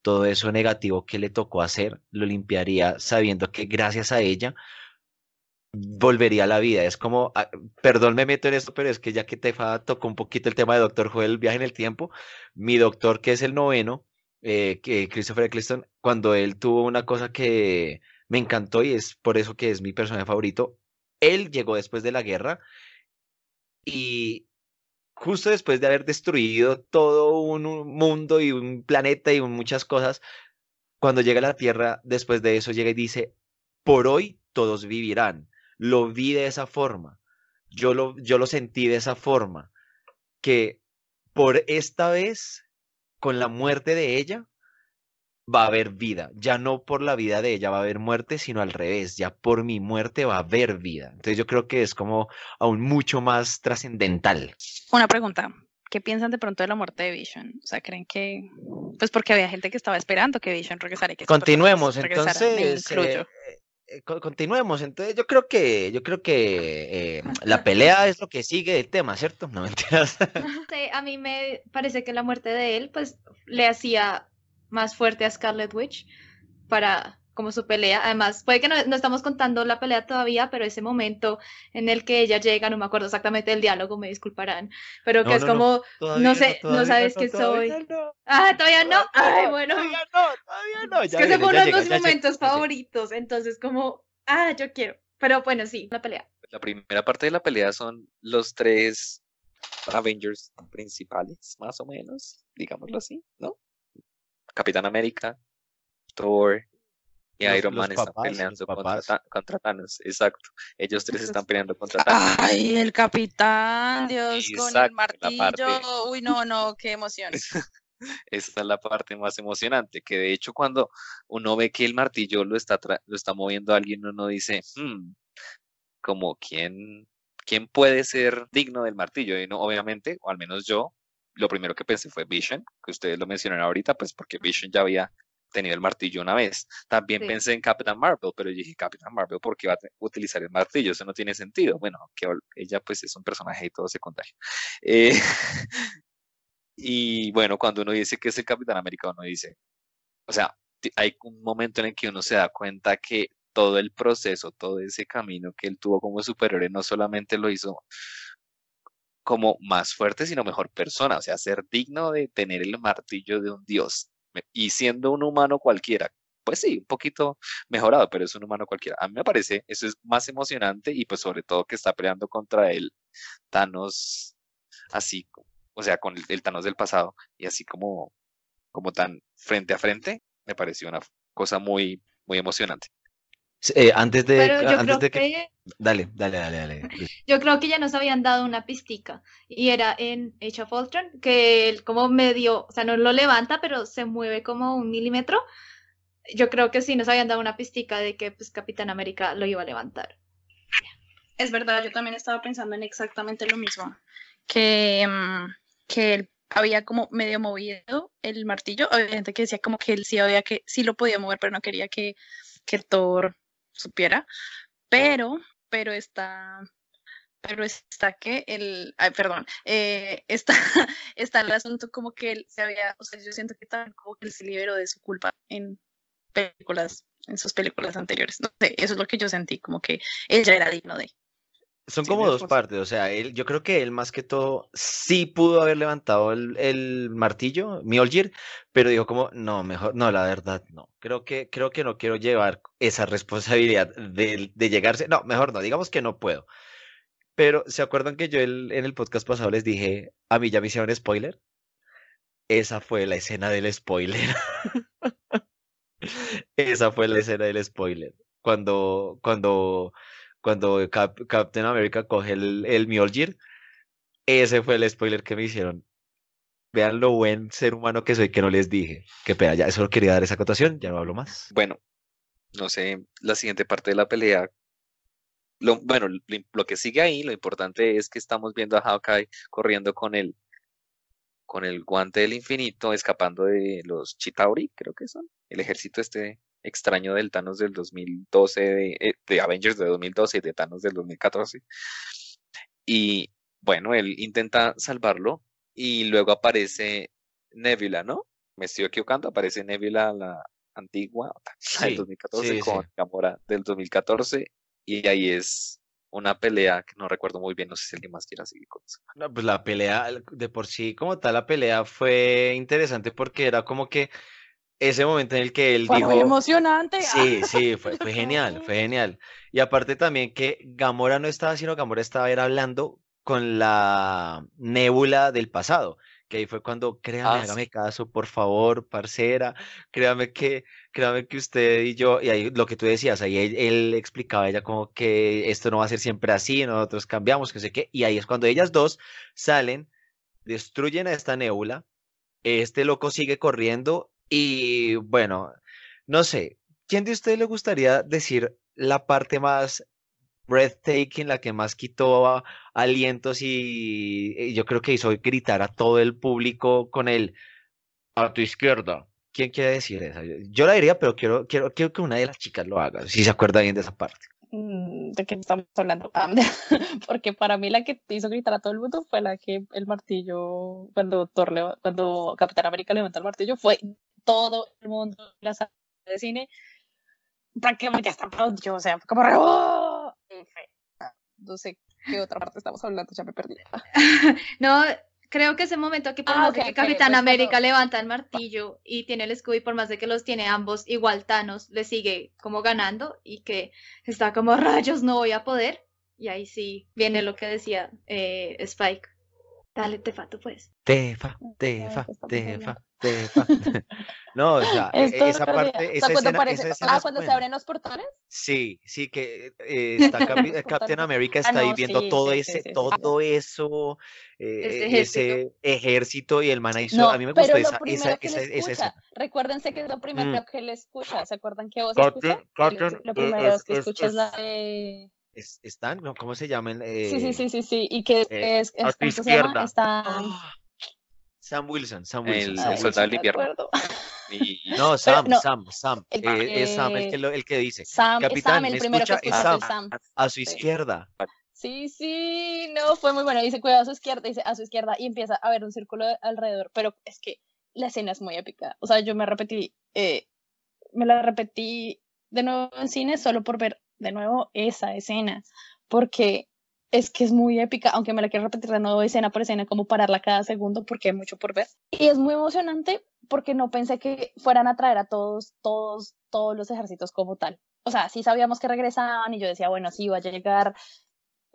todo eso negativo que le tocó hacer, lo limpiaría sabiendo que gracias a ella volvería a la vida. Es como, ah, perdón, me meto en esto, pero es que ya que Tefa tocó un poquito el tema de Doctor Who, el viaje en el tiempo, mi doctor, que es el noveno, eh, que Christopher Eccleston, cuando él tuvo una cosa que me encantó y es por eso que es mi personaje favorito, él llegó después de la guerra y justo después de haber destruido todo un, un mundo y un planeta y muchas cosas, cuando llega a la Tierra, después de eso llega y dice, por hoy todos vivirán. Lo vi de esa forma. Yo lo, yo lo sentí de esa forma. Que por esta vez, con la muerte de ella, va a haber vida. Ya no por la vida de ella va a haber muerte, sino al revés. Ya por mi muerte va a haber vida. Entonces yo creo que es como aún mucho más trascendental. Una pregunta. ¿Qué piensan de pronto de la muerte de Vision? O sea, ¿creen que...? Pues porque había gente que estaba esperando que Vision regresara y que Continuemos, entonces. incluyo. eh, eh, co- continuemos. Entonces, yo creo que, yo creo que eh, la pelea es lo que sigue del tema, ¿cierto? No <laughs> mentiras. Sí, a mí me parece que la muerte de él, pues, le hacía más fuerte a Scarlet Witch para como su pelea. Además, puede que no, no estamos contando la pelea todavía, pero ese momento en el que ella llega, no me acuerdo exactamente del diálogo, me disculparán, pero que No, es no, no, como, Todavía no sé, no sabes todavía soy. no, Ah, todavía no. Ay, bueno. Todavía no, todavía no. Es que ese fue uno de mis momentos llega. favoritos, entonces como, ah, yo quiero. Pero bueno, sí, la pelea. La primera parte de la pelea son los tres Avengers principales, más o menos, digámoslo así, ¿no? Capitán América, Thor y Los- Iron Man están papás, peleando contra, contra Thanos, exacto. Ellos tres están peleando contra Thanos. Ay, el capitán, Dios, con el martillo. Uy, no, no, qué emoción. <laughs> esta es la parte más emocionante, que de hecho cuando uno ve que el martillo lo está, lo está moviendo alguien, uno dice, hmm, como quién, quién puede ser digno del martillo. Y no, obviamente, o al menos yo, lo primero que pensé fue Vision, que ustedes lo mencionaron ahorita, pues porque Vision ya había tenido el martillo una vez. También pensé en Captain Marvel, pero yo dije, Captain Marvel, ¿por qué va a utilizar el martillo? Eso no tiene sentido. Bueno, que ella pues es un personaje y todo secundario. Eh, <laughs> y bueno, cuando uno dice que es el Capitán América, uno dice, o sea, hay un momento en el que uno se da cuenta que todo el proceso, todo ese camino que él tuvo como superhéroe, no solamente lo hizo como más fuerte, sino mejor persona, o sea, ser digno de tener el martillo de un dios y siendo un humano cualquiera. Pues sí, un poquito mejorado, pero es un humano cualquiera. A mí me parece, eso es más emocionante y pues sobre todo que está peleando contra el Thanos así, o sea, con el, Thanos del pasado y así como, como tan frente a frente, me pareció una cosa muy, muy emocionante. Eh, antes de, antes de que... Dale, dale, dale, <laughs> dale. Yo creo que ya nos habían dado una pistica y era en Age of Ultron, que él como medio, o sea, no lo levanta, pero se mueve como un milímetro. Yo creo que sí nos habían dado una pistica de que pues Capitán América lo iba a levantar. Es verdad, yo también estaba pensando en exactamente lo mismo, que, mm, que él había como medio movido el martillo, había gente que decía como que él sí había que, sí lo podía mover, pero no quería que, que Thor supiera, pero, pero está, pero está que el, ay, perdón, eh, está, <laughs> está el asunto como que él se había, o sea, yo siento que también como que él se liberó de su culpa en películas, en sus películas anteriores, no sé, eso es lo que yo sentí, como que ella era digno de. Son como dos partes, o sea, él, yo creo que él más que todo sí pudo haber levantado el, el martillo, Mjolnir, pero dijo como, no, mejor, no, la verdad, no. Creo que, creo que no quiero llevar esa responsabilidad de, de llegarse, no, mejor no, digamos que no puedo. Pero, ¿se acuerdan que yo el, en el podcast pasado les dije, a mí ya me hicieron spoiler? Esa fue la escena del spoiler. <laughs> Esa fue la escena del spoiler. Cuando, cuando cuando Captain America coge el, el Mjolnir, ese fue el spoiler que me hicieron. Vean lo buen ser humano que soy que no les dije. Qué pena, ya solo quería dar esa acotación, ya no hablo más. Bueno, no sé, la siguiente parte de la pelea. Lo, bueno, lo, que sigue ahí, lo importante es que estamos viendo a Hawkeye corriendo con el, con el guante del infinito, escapando de los Chitauri, creo que son, el ejército este extraño del Thanos del 2012, de, eh, de Avengers de 2012 y de Thanos del 2014. Y bueno, él intenta salvarlo y luego aparece Nebula, ¿no? Me estoy equivocando, aparece Nebula la antigua, la del 2014 con Gamora del 2014 y ahí es una pelea que no recuerdo muy bien, no sé si alguien más quiere seguir con eso. No, pues la pelea de por sí como tal, la pelea fue interesante porque era como que ese momento en el que él dijo... Muy emocionante. Sí, sí, fue, fue genial, fue <laughs> genial. Y aparte también que Gamora no estaba sino Gamora estaba hablando con la nébula del pasado, que ahí fue cuando, créame, ah, hágame caso, por favor, parcera, créame que, créame que usted y yo, y ahí lo que tú decías, ahí él, explicaba a ella como que esto no va a ser siempre así, nosotros cambiamos, que sé qué, y ahí es cuando ellas dos salen, destruyen a esta nébula, este loco sigue corriendo y bueno, no sé, ¿quién de ustedes le gustaría decir la parte más breathtaking, la que más quitó alientos y, yo creo que hizo gritar a todo el público con el a tu izquierda? ¿Quién quiere decir eso? Yo la diría, pero quiero, quiero, quiero que una de las chicas lo haga, si se acuerda bien de esa parte. Mm, ¿De qué estamos hablando? Ah, <laughs> porque para mí la que hizo gritar a todo el mundo fue la que el martillo, cuando Thor, cuando Capitán América levantó el martillo, fue todo el mundo en la sala de cine prácticamente hasta yo, o sea, como re, ¡oh! no sé qué otra parte estamos hablando, ya me perdí. <laughs> no, creo que ese momento que por ah, que Capitán pues América levanta el martillo y tiene el escudo y por más de que los tiene ambos, igual Thanos le sigue como ganando y que está como rayos, no voy a poder. Y ahí sí viene lo que decía eh, Spike. Dale, Tefa, tú puedes. Tefa, tefa, ¿qué está tefa, tefa. <laughs> No, o sea, <laughs> Esto e- es esa parte, O esa sea, escena, aparece, esa escena ah, es cuando se buena. abren los portales. Sí, sí, que eh, está Capi- Los <laughs> Captain. America Ah, está ahí no, viendo sí, todo sí, ese, sí, todo eso, Ese eh, ejército. ese ejército y el man ahí, No, a mí me gustó esa, esa, que esa, esa escucha, escena. recuérdense que es lo primero Mm. que le escucha, ¿se acuerdan que vos Captain, escuchas? Captain, Lo eh, primero es, que es, escuchas es es, la de... es- están, ¿no? ¿Cómo se llaman? Sí, sí, Eh, sí, sí, sí, y que eh, es, a es ¿cómo se llama? Ah, Sam Wilson, Sam El, Wilson, el Sam soldado del invierno. Y <laughs> No, Sam, no, Sam, Sam. el, eh, es Sam el que, eh, lo, el que dice, Sam, es Capitán, Sam, ¿me el primero que escucha? Es Sam, es Sam. a su izquierda. Sí, sí, no, fue muy bueno. Dice, cuidado a su izquierda, dice, a su izquierda, y empieza a ver un círculo de- alrededor, pero es que la escena es muy épica. O sea, yo me repetí, eh, me la repetí de nuevo en cine solo por ver de nuevo esa escena, porque es que es muy épica, aunque me la quiero repetir de nuevo escena por escena, como pararla cada segundo, porque hay mucho por ver. Y es muy emocionante porque no pensé que fueran a traer a todos, todos, todos los ejércitos como tal. O sea, sí sabíamos que regresaban y yo decía, bueno, sí, va a llegar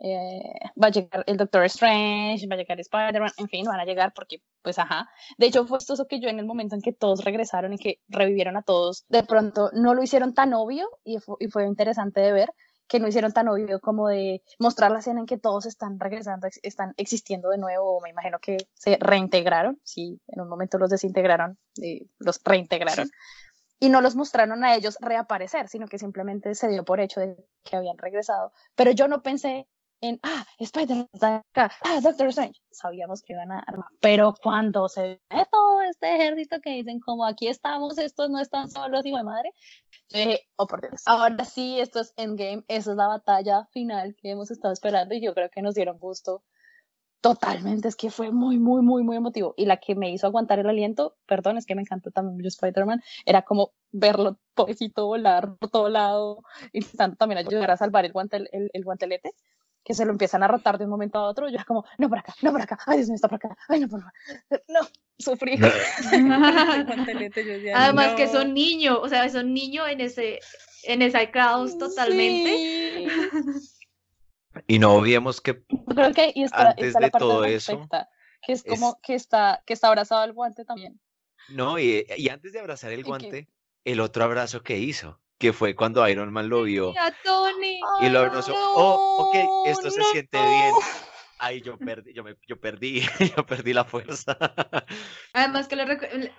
eh, va a llegar el Doctor Strange, va a llegar Spider-Man, en fin, van a llegar porque, pues, ajá. De hecho, fue esto que yo en el momento en que todos regresaron y que revivieron a todos, de pronto no lo hicieron tan obvio y fue, y fue interesante de ver que no hicieron tan obvio como de mostrar la escena en que todos están regresando, ex- están existiendo de nuevo, me imagino que se reintegraron, sí, en un momento los desintegraron y los reintegraron. Y no los mostraron a ellos reaparecer, sino que simplemente se dio por hecho de que habían regresado. Pero yo no pensé en, ah, Spider-Man acá, ah, Doctor Strange. Sabíamos que iban a armar. Pero cuando se ve todo este ejército que dicen, como aquí estamos, estos no están solos, hijo de madre, yo dije, oh por Dios, ahora sí, esto es Endgame, esa es la batalla final que hemos estado esperando y yo creo que nos dieron gusto. Totalmente, es que fue muy, muy, muy, muy emotivo. Y la que me hizo aguantar el aliento, perdón, es que me encantó también mucho Spider-Man, era como verlo pobrecito volar por todo lado, intentando también ayudar a salvar el, guante, el, el guantelete, que se lo empiezan a rotar de un momento a otro. Yo era como, no por acá, no por acá, ay Dios mío, está por acá, ay no por acá. <laughs> No, sufrí. Además que es "No". un niño, o sea, es un niño en ese, en ese caos totalmente. Sí. Y no olvidemos que creo que y está, Antes está la de parte todo eso, perfecta, que es es- como que está que está abrazado al guante también. No, y, y antes de abrazar el que- guante, el otro abrazo que hizo, que fue cuando Iron Man lo vio Mira, Tony. y lo Ay, abrazó. Oh, ok, no, esto se no. siente bien. Ahí yo perdí, yo, me, yo perdí, <laughs> yo perdí la fuerza. <laughs> Además que lo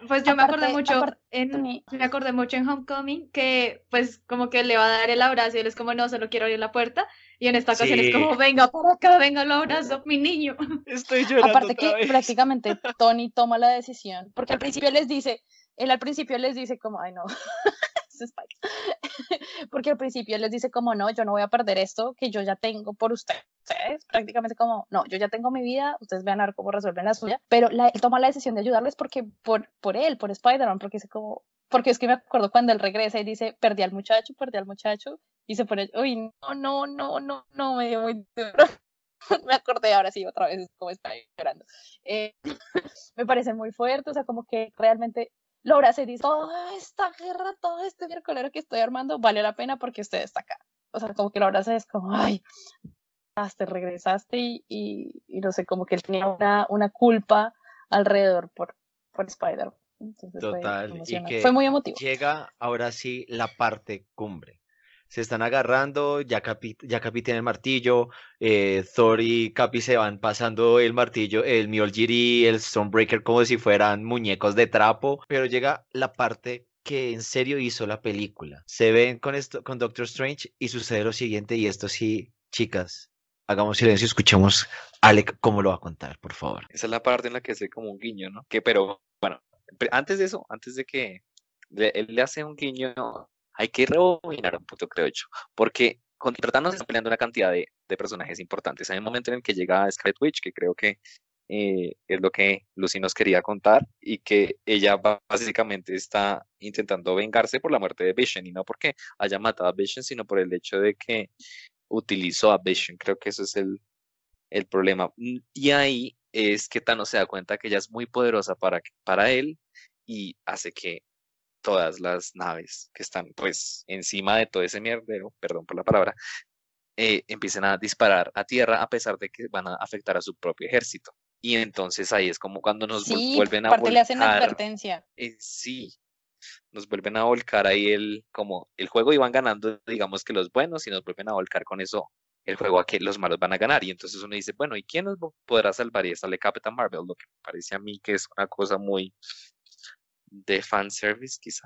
pues yo me acordé Aparte- mucho aparte- en me acordé mucho en Homecoming que pues como que le va a dar el abrazo y él es como no, solo quiero abrir la puerta y en esta ocasión Sí. es como venga por acá, venga lo abrazo, mi niño. <laughs> Estoy llorando Aparte otra que vez. prácticamente Tony toma la decisión, porque al principio les dice, él al principio les dice como, ay no, Spike. <laughs> porque al principio les dice como, no, yo no voy a perder esto que yo ya tengo por ustedes, prácticamente como, no, yo ya tengo mi vida, ustedes vean a ver cómo resuelven la suya, pero la- él toma la decisión de ayudarles porque por, por él, por Spider-Man, porque es como, porque es que me acuerdo cuando él regresa y dice, perdí al muchacho, perdí al muchacho, y se pone, uy, no, no, no, no, no, me dio muy duro. <laughs> me acordé ahora sí otra vez como está llorando. Eh, <laughs> me parece muy fuerte, o sea, como que realmente abraza y dice, toda esta guerra, todo este miércoles que estoy armando vale la pena porque usted está acá. O sea, como que lo abraza y es como, ay, hasta regresaste y, y, y no sé, como que él tenía una, una culpa alrededor por, por Spider. Entonces fue Total, y que Fue muy emotivo. llega ahora sí la parte cumbre. Se están agarrando, ya Capi, ya Capi tiene el martillo, eh, Thor y Capi se van pasando el martillo, el Mjolnir y el Stormbreaker como si fueran muñecos de trapo, pero llega la parte que en serio hizo la película. Se ven con esto, con Doctor Strange y sucede lo siguiente y esto sí, chicas, hagamos silencio, escuchemos a Alec cómo lo va a contar, por favor. Esa es la parte en la que hace como un guiño, ¿no? Que, pero, bueno, antes de eso, antes de que le- él le hace un guiño, hay que rebobinar un punto, creo yo, porque contra Thanos están peleando una cantidad de, personajes importantes. Hay un momento en el que llega Scarlet Witch, que creo que eh, es lo que Lucy nos quería contar, y que ella básicamente está intentando vengarse por la muerte de Vision, y no porque haya matado a Vision, sino por el hecho de que utilizó a Vision. Creo que eso es el, el problema. Mm, Y ahí es que Thanos se da cuenta que ella es muy poderosa para, para él y hace que todas las naves que están pues encima de todo ese mierdero, perdón por la palabra, eh, empiecen a disparar a tierra a pesar de que van a afectar a su propio ejército. Y entonces ahí es como cuando nos Sí, vuelven a le hacen volcar. advertencia. eh, sí, nos vuelven a volcar ahí el, como el juego iban ganando, digamos que los buenos, y nos vuelven a volcar con eso el juego a que los malos van a ganar. Y entonces uno dice, bueno, ¿y quién nos podrá salvar? Y sale Captain Marvel, lo que me parece a mí que es una cosa muy de fanservice, quizá.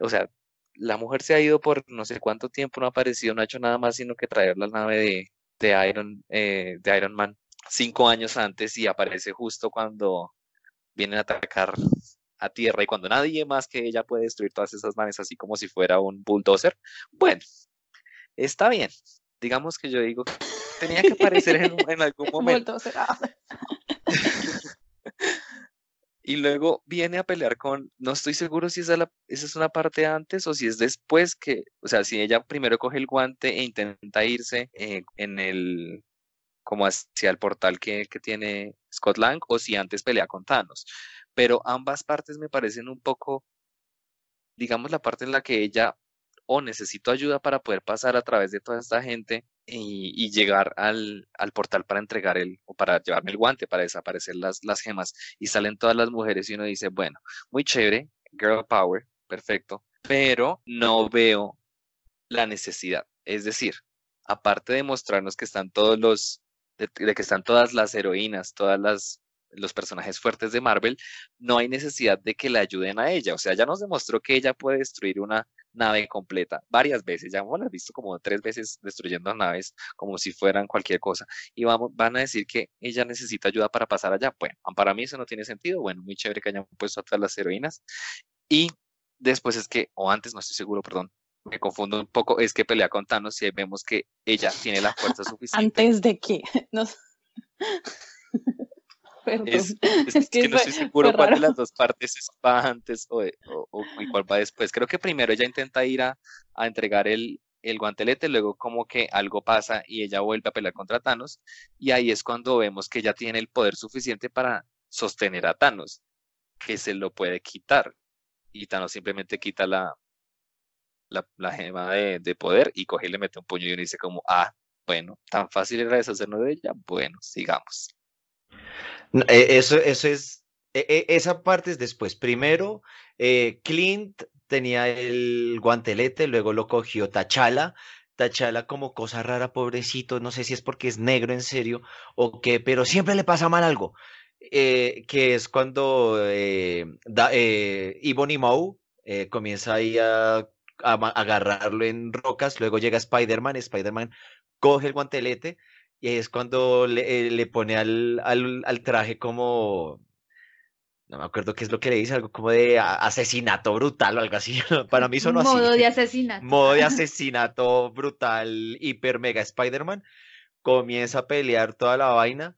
O sea, la mujer se ha ido por no sé cuánto tiempo, no ha aparecido, no ha hecho nada más sino que traer la nave de, de Iron, eh, de Iron Man cinco años antes y aparece justo cuando vienen a atacar a tierra y cuando nadie más que ella puede destruir todas esas naves así como si fuera un bulldozer. Bueno, está bien. Digamos que yo digo que tenía que aparecer en, en algún <laughs> momento. <laughs> Vuelto a ser- ah. Y luego viene a pelear con, no estoy seguro si esa, esa es una parte antes o si es después que, o sea, si ella primero coge el guante e intenta irse eh, en el, como hacia el portal que, que tiene Scott Lang o si antes pelea con Thanos. Pero ambas partes me parecen un poco, digamos, la parte en la que ella o necesito ayuda para poder pasar a través de toda esta gente y, y llegar al, al portal para entregar el, o para llevarme el guante, para desaparecer las, las gemas. Y salen todas las mujeres y uno dice, bueno, muy chévere, girl power, perfecto, pero no veo la necesidad. Es decir, aparte de mostrarnos que están todos los, de, de que están todas las heroínas, todas las los personajes fuertes de Marvel, no hay necesidad de que le ayuden a ella. O sea, ya nos demostró que ella puede destruir una nave completa varias veces. Ya hemos visto como tres veces destruyendo naves como si fueran cualquier cosa. Y vamos, van a decir que ella necesita ayuda para pasar allá. Bueno, para mí eso no tiene sentido. Bueno, muy chévere que hayan puesto a todas las heroínas. Y después es que, o antes, no estoy seguro, perdón, me confundo un poco, es que pelea con Thanos y vemos que ella tiene la fuerza <laughs> suficiente. Antes de que. <laughs> No. <laughs> Perdón. <laughs> Es, es- es que no fue- estoy seguro cuál de las dos partes es- va antes o, de- o- o- y cuál va después. Creo que primero ella intenta ir a, a entregar el, el guantelete, luego como que algo pasa y ella vuelve a pelear contra Thanos y ahí es cuando vemos que ella tiene el poder suficiente para sostener a Thanos, que se lo puede quitar y Thanos simplemente quita la, la, la gema de, de poder y coge y le mete un puño y uno dice como, ah, bueno, tan fácil era deshacernos de ella, bueno, sigamos. Eh, Eso, eso es, e- e- esa parte es después. Primero, eh, Clint tenía el guantelete, luego lo cogió T'Challa. T'Challa como cosa rara, pobrecito, no sé si es porque es negro en serio o qué, pero siempre le pasa mal algo. eh, que es cuando eh, eh, Maw eh, comienza ahí a, a agarrarlo en rocas, luego llega Spider-Man, Spider-Man coge el guantelete y es cuando le, eh, le pone al, al, al traje como, no me acuerdo qué es lo que le dice, algo como de asesinato brutal o algo así. <laughs> Para mí <laughs> sonó así. Modo de asesinato. Modo de <laughs> asesinato brutal, hiper mega Spider-Man. Comienza a pelear toda la vaina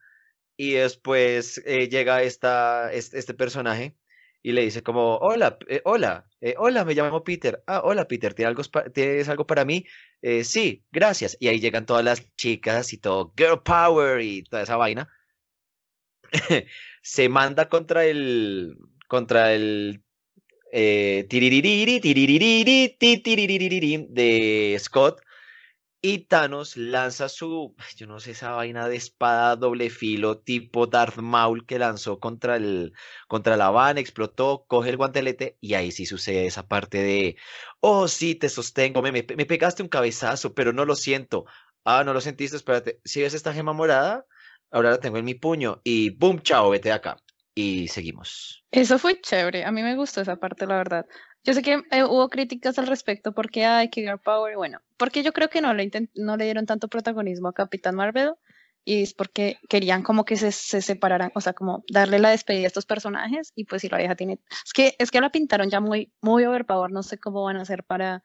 y después eh, llega esta, este, este personaje y le dice como, hola, eh, hola, eh, hola, me llamo Peter. Ah, hola Peter, ¿tienes algo, ¿tienes algo para mí? "Eh, sí, gracias. Y ahí llegan todas las chicas y todo, girl power y toda esa vaina. <laughs> Se manda contra el, contra el de Scott. Y Thanos lanza su, yo no sé, esa vaina de espada doble filo tipo Darth Maul que lanzó contra el, contra la van, explotó, coge el guantelete y ahí sí sucede esa parte de, oh sí, te sostengo, me, me, me pegaste un cabezazo, pero no lo siento. Ah, no lo sentiste, espérate. Si ves esta gema morada, ahora la tengo en mi puño y boom, chao, vete de acá. Y seguimos. Eso fue chévere. A mí me gustó esa parte, la verdad. Yo sé que eh, hubo críticas al respecto porque hay que Girl Power. Bueno, porque yo creo que no le, no le dieron tanto protagonismo a Capitán Marvel y es porque querían como que se, se separaran, o sea, como darle la despedida a estos personajes y pues si la vieja tiene... Es que, es que la pintaron ya muy, muy overpower. No sé cómo van a hacer para,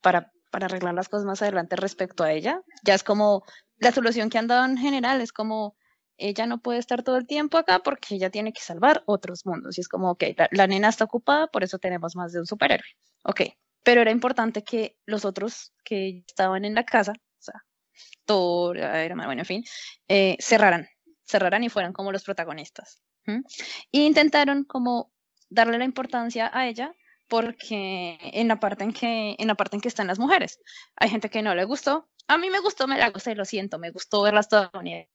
para, para arreglar las cosas más adelante respecto a ella. Ya es como la solución que han dado en general, es como ella no puede estar todo el tiempo acá porque ella tiene que salvar otros mundos. Y es como, ok, la, la nena está ocupada, por eso tenemos más de un superhéroe. Ok, pero era importante que los otros que estaban en la casa, o sea, Thor, Iron bueno, en fin, eh, cerraran, cerraran y fueran como los protagonistas. ¿m? Y intentaron como darle la importancia a ella porque en la parte en que en la parte en que están las mujeres hay gente que no le gustó a mí me gustó, me la gusté, lo siento, me gustó verlas todas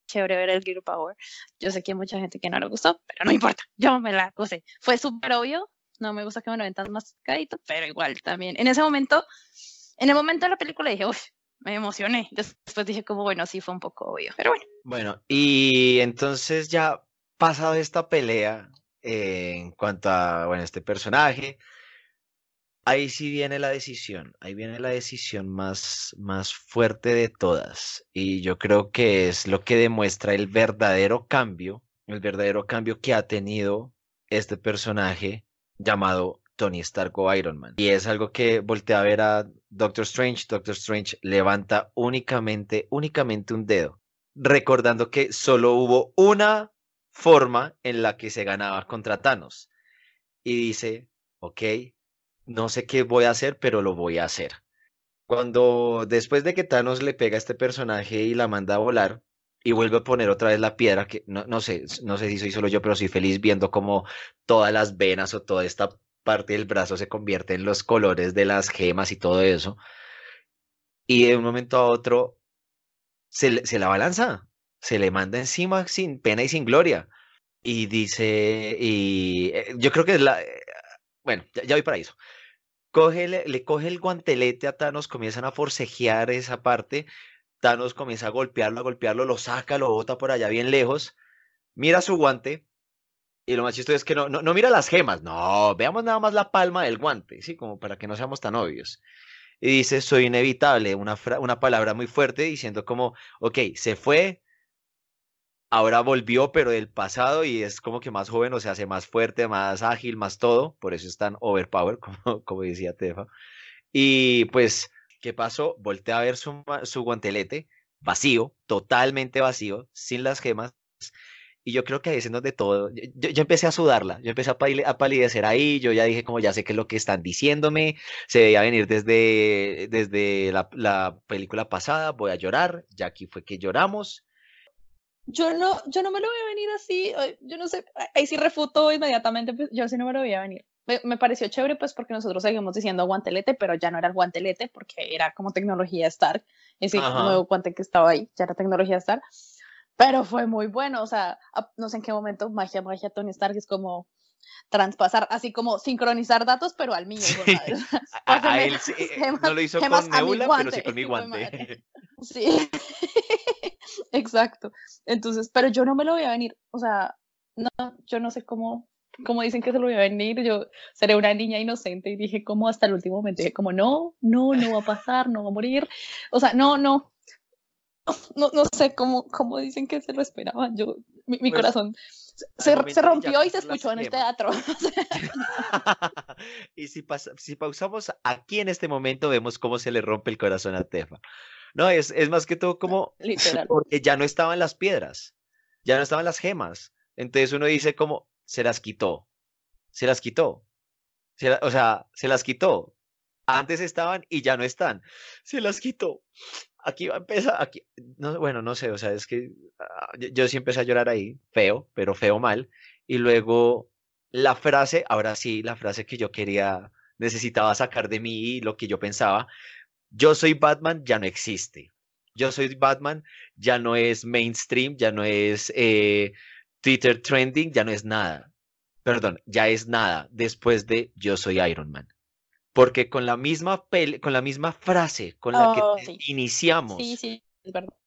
chévere ver el Gear Power. Yo sé que hay mucha gente que no le gustó, pero no importa, <laughs> yo me la gusté. Fue súper obvio, no me gusta que me lo ventas más cadito, pero igual también. En ese momento, en el momento de la película dije, uy, me emocioné. Después dije como, bueno, sí fue un poco obvio, pero bueno. Bueno, y entonces ya pasado esta pelea eh, en cuanto a, bueno, este personaje, ahí sí viene la decisión, ahí viene la decisión más, más fuerte de todas. Y yo creo que es lo que demuestra el verdadero cambio, el verdadero cambio que ha tenido este personaje llamado Tony Stark o Iron Man. Y es algo que voltea a ver a Doctor Strange. Doctor Strange levanta únicamente, únicamente un dedo, recordando que solo hubo una forma en la que se ganaba contra Thanos. Y dice, ok, no sé qué voy a hacer, pero lo voy a hacer. Cuando después de que Thanos le pega a este personaje y la manda a volar, y vuelve a poner otra vez la piedra, que no, no sé, no sé si soy solo yo, pero soy feliz viendo como todas las venas o toda esta parte del brazo se convierte en los colores de las gemas y todo eso. Y de un momento a otro se, se la balanza, se le manda encima sin pena y sin gloria. Y dice, y eh, yo creo que es la, eh, bueno, ya, voy para eso. Coge, le, le, coge el guantelete a Thanos, comienzan a forcejear esa parte. Thanos comienza a golpearlo, a golpearlo, lo saca, lo bota por allá bien lejos. Mira su guante. Y lo más chistoso es que no, no, mira las gemas, no, veamos nada más la palma del guante, ¿sí? Como para que no seamos tan obvios. Y dice, soy inevitable, una, una palabra muy fuerte diciendo como, ok, se fue, ahora volvió, pero del pasado y es como que más joven, o sea, hace más fuerte, más ágil, más todo, por eso es tan overpower, <laughs> como, como decía Tefa. Y pues, ¿qué pasó? Volteé a ver su, su guantelete vacío, totalmente vacío, sin las gemas. Y yo creo que ahí es en donde todo, yo, empecé a sudarla, yo empecé a, a, palidecer ahí, yo ya dije como ya sé qué es lo que están diciéndome, se veía venir desde, desde la, la película pasada, voy a llorar, ya aquí fue que lloramos, yo no, yo no me lo voy a venir así, yo no sé, ahí sí refuto inmediatamente, pues yo sí no me lo voy a venir. Me, pareció chévere pues porque nosotros seguimos diciendo guantelete, pero ya no era el guantelete porque era como tecnología Stark, ese nuevo guante que estaba ahí, ya era tecnología Stark, pero fue muy bueno, o sea, no sé en qué momento magia, magia Tony Stark es como transpasar, así como sincronizar datos, pero al mío. <laughs> a, <laughs> él no lo hizo con Nebula, pero sí con mi <laughs> guante. Sí, exacto. Entonces, pero yo no me lo voy a venir, o sea, no, yo no sé cómo, cómo dicen que se lo voy a venir, yo seré una niña inocente y dije como hasta el último momento, dije como no, no, no va a pasar, no va a morir, o sea, no, no, no, no sé cómo, cómo dicen que se lo esperaban, yo, mi, mi pues corazón se, se, rompió y se escuchó en el teatro. <laughs> <laughs> y si, si pausamos aquí en este momento, vemos cómo se le rompe el corazón a Tefa. No, es, es más que todo como <laughs> Literal. porque ya no estaban las piedras, ya no estaban las gemas. Entonces uno dice como, se las quitó, se las quitó. o sea, se las quitó. Antes estaban y ya no están. Se las quitó. Aquí va a empezar, aquí, no, bueno, no sé, o sea, es que ah, yo, yo sí empecé a llorar ahí, feo, pero feo mal. Y luego la frase, ahora sí, la frase que yo quería, necesitaba sacar de mí lo que yo pensaba, yo soy Batman ya no existe. Yo soy Batman ya no es mainstream, ya no es eh, Twitter trending, ya no es nada. Perdón, ya es nada después de yo soy Iron Man. Porque con la misma con la misma frase con la que oh, iniciamos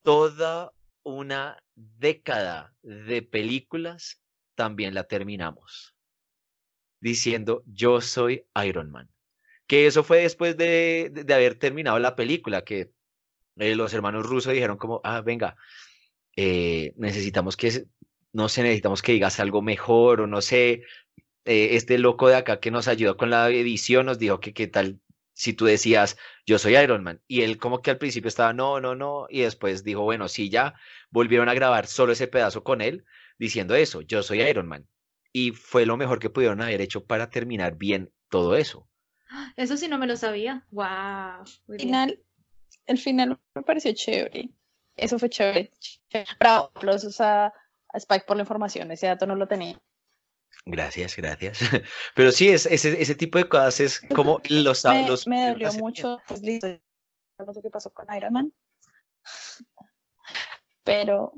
toda una década de películas, también la terminamos. Diciendo yo soy Iron Man. Que eso fue después de, de, haber terminado la película, que eh, los hermanos rusos dijeron como, ah, venga, eh, necesitamos que, no sé, necesitamos que digas algo mejor o no sé, eh, este loco de acá que nos ayudó con la edición nos dijo que qué tal si tú decías, yo soy Iron Man. Y él como que al principio estaba, no, no, no, y después dijo, bueno, sí, ya volvieron a grabar solo ese pedazo con él, diciendo eso, yo soy Iron Man. Y fue lo mejor que pudieron haber hecho para terminar bien todo eso. Eso sí no me lo sabía. Wow. El final, el final me pareció chévere. Eso fue chévere. Bravo, aplausos a, Spike por la información. Ese dato no lo tenía. Gracias, gracias. <laughs> Pero sí, es, ese, ese tipo de cosas es como los... me, los me dolió mucho, pues listo, lo que pasó con Iron Man. Pero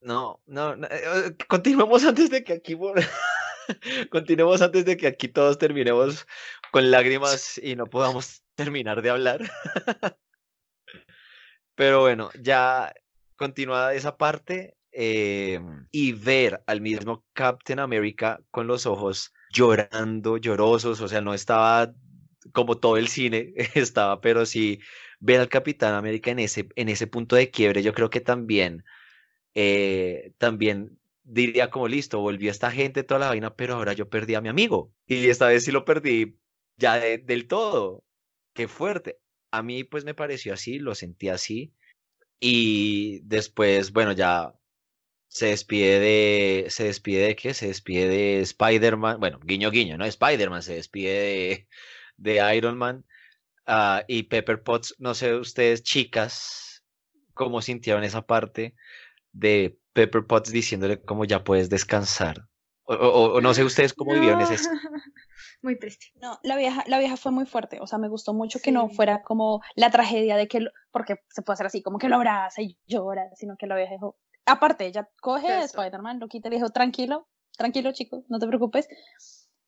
No, no, no, eh, continuemos antes de que aquí <laughs> <laughs> continuemos antes de que aquí todos terminemos con lágrimas y no podamos terminar de hablar. <laughs> Pero bueno, ya continuada esa parte em, y ver al mismo Captain America con los ojos llorando, llorosos, o sea, no estaba como todo el cine <laughs> estaba, pero sí ver al Capitán América en ese, en ese punto de quiebre, yo creo que también, eh, también diría como listo, volví a esta gente, toda la vaina, pero ahora yo perdí a mi amigo y esta vez sí lo perdí ya de- del todo. Qué fuerte. A mí pues me pareció así, lo sentí así y después, bueno, ya se despide de, se despide de qué? Se despide de Spider-Man, bueno, guiño guiño, ¿no? Spider-Man se despide de, de Iron Man ah, y Pepper Potts, no sé ustedes chicas, cómo sintieron esa parte de Pepper Potts diciéndole como ya puedes descansar. O, o- o no sé ustedes cómo vivieron ese... No. <laughs> Muy triste. no, la vieja, la vieja fue muy fuerte. O sea, me gustó mucho que no Sí. fuera como la tragedia de que, lo- porque se puede hacer así, como que lo abraza y llora, sino que la vieja dijo, aparte, ella coge a. Spider-Man, lo quita y le dijo, tranquilo, tranquilo chico, no te preocupes.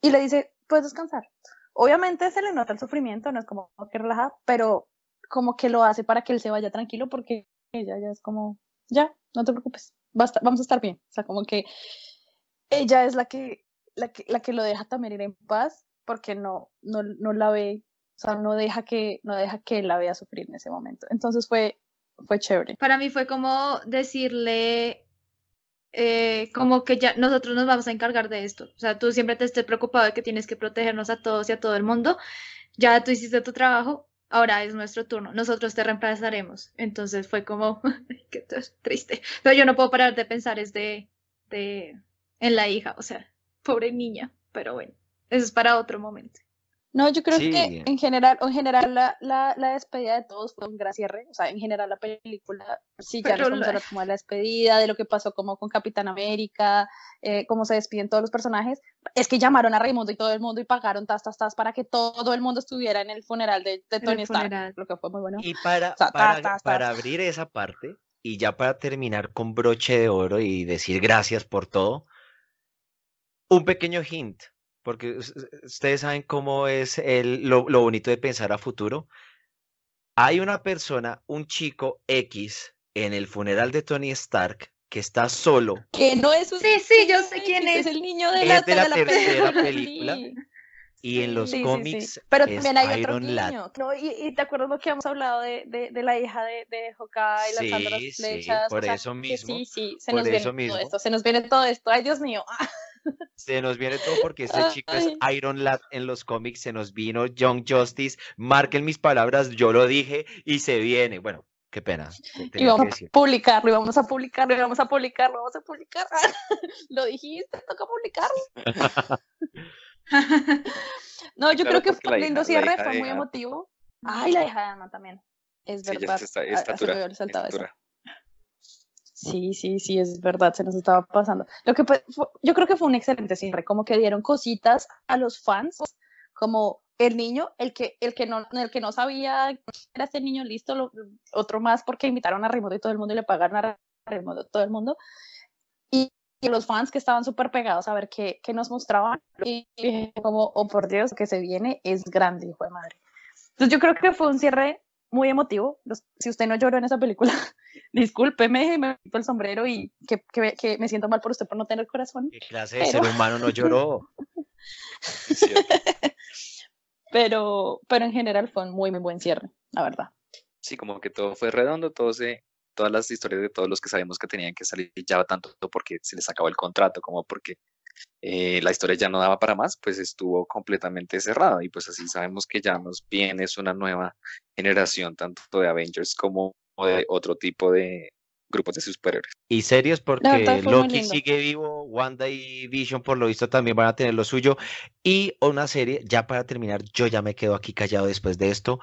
Y le dice, puedes descansar. Obviamente se le nota el sufrimiento, no es como que relaja, pero como que lo hace para que él se vaya tranquilo porque ella ya es como, ya, no te preocupes, basta, vamos a estar bien. O sea, como que ella es la que, la que, la que lo deja también ir en paz porque no, no, no la ve, o sea, no deja que, no deja que la vea sufrir en ese momento. Entonces fue, fue chévere. Para mí fue como decirle, eh, como que ya nosotros nos vamos a encargar de esto. O sea, tú siempre te estés preocupado de que tienes que protegernos a todos y a todo el mundo. Ya tú hiciste tu trabajo, ahora es nuestro turno. Nosotros te reemplazaremos. Entonces fue como, <laughs> qué tr- triste. Pero yo no puedo parar de pensar es de, de, en la hija. O sea, pobre niña. Pero bueno, eso es para otro momento. No, yo creo Sí. que en general, en general la, la, la despedida de todos fue un gran cierre. O sea, en general la película, sí, ya Pero nos vamos a la- hablar como la despedida, de lo que pasó como con Capitán América, eh, cómo se despiden todos los personajes. Es que llamaron a Raimundo y todo el mundo y pagaron tas, tas, tas para que todo el mundo estuviera en el funeral de, Tony Stark, lo que fue muy bueno. Y para, O sea, para, tas, tas, para tas. abrir esa parte y ya para terminar con broche de oro y decir gracias por todo, un pequeño hint, porque us- us- ustedes saben cómo es el, lo, lo bonito de pensar a futuro. Hay una persona, un chico X en el funeral de Tony Stark que está solo. Que no es un Sí, sí, yo sé quién X, es. el niño de Es la, de la tercera película. <laughs> película. Sí. Y en los Sí, sí, sí. cómics Pero es también hay otro Iron Lad. niño. No, y, y te acuerdas lo que hemos hablado de, de, de la hija de, de Hawkeye lanzando las Sí, sí, flechas. por o sea, eso mismo, sí, sí, se por nos viene eso todo mismo. esto, se nos viene todo esto. Ay, Dios mío. <laughs> Se nos viene todo porque este chico es. Iron Lad en los cómics, se nos vino Young Justice, marquen mis palabras, yo lo dije y se viene. Bueno, qué pena. Y vamos a publicarlo, y vamos a publicarlo, y vamos a publicarlo, vamos a publicar. <laughs> lo dijiste, toca publicarlo. <laughs> No, yo Claro, creo que fue lindo cierre, fue muy emotivo. Ay, la hija de Ana también. Es Sí, ya verdad. se está, Ah, ah, se saltado eso. Sí, sí, sí, es verdad, se nos estaba pasando. Lo que fue- yo creo que fue un excelente cierre, como que dieron cositas a los fans, como el niño, el que, el que no, el que no sabía era este niño listo, otro más porque invitaron a Raimundo y todo el mundo y le pagaron a Raimundo todo el mundo. Y, y los fans que estaban súper pegados a ver qué, qué nos mostraban. Y dije como, oh por Dios, que se viene es grande, hijo de madre. Entonces yo creo que fue un cierre muy emotivo. Los- si usted no lloró en esa película, <laughs> discúlpeme, me quito el sombrero y que, que- que me siento mal por usted por no tener corazón. ¿Qué clase de ser Pero- humano no lloró? <laughs> Pero, pero en general fue un muy, muy buen cierre, la verdad. Sí, como que todo fue redondo, todo se, todas las historias de todos los que sabíamos que tenían que salir ya tanto porque se les acabó el contrato como porque eh, la historia ya no daba para más, pues estuvo completamente cerrada y pues así sabemos que ya nos viene es una nueva generación tanto de Avengers como de otro tipo de grupos de superhéroes. Y verdad porque muy Loki sigue vivo, Wanda y Vision por lo visto también van a tener lo suyo. Y una serie, ya para terminar, yo ya me quedo aquí callado después de esto.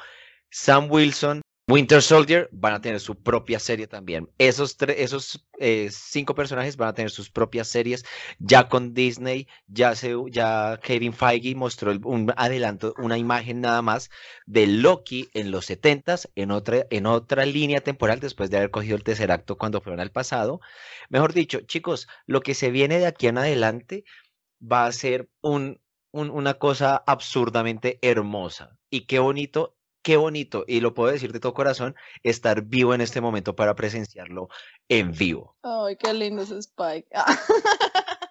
Sam Wilson Winter Soldier van a tener su propia serie también. Esos, esos eh, cinco personajes van a tener sus propias series. Ya con Disney, ya, se, ya Kevin Feige mostró un adelanto, una imagen nada más de Loki en los 70s, en otra, en otra línea temporal, después de haber cogido el tercer acto cuando fueron al pasado. Mejor dicho, chicos, lo que se viene de aquí en adelante va a ser un, una cosa absurdamente hermosa. Y qué bonito qué bonito, y lo puedo decir de todo corazón, estar vivo en este momento para presenciarlo en vivo. Ay, qué lindo ese Spike. <laughs>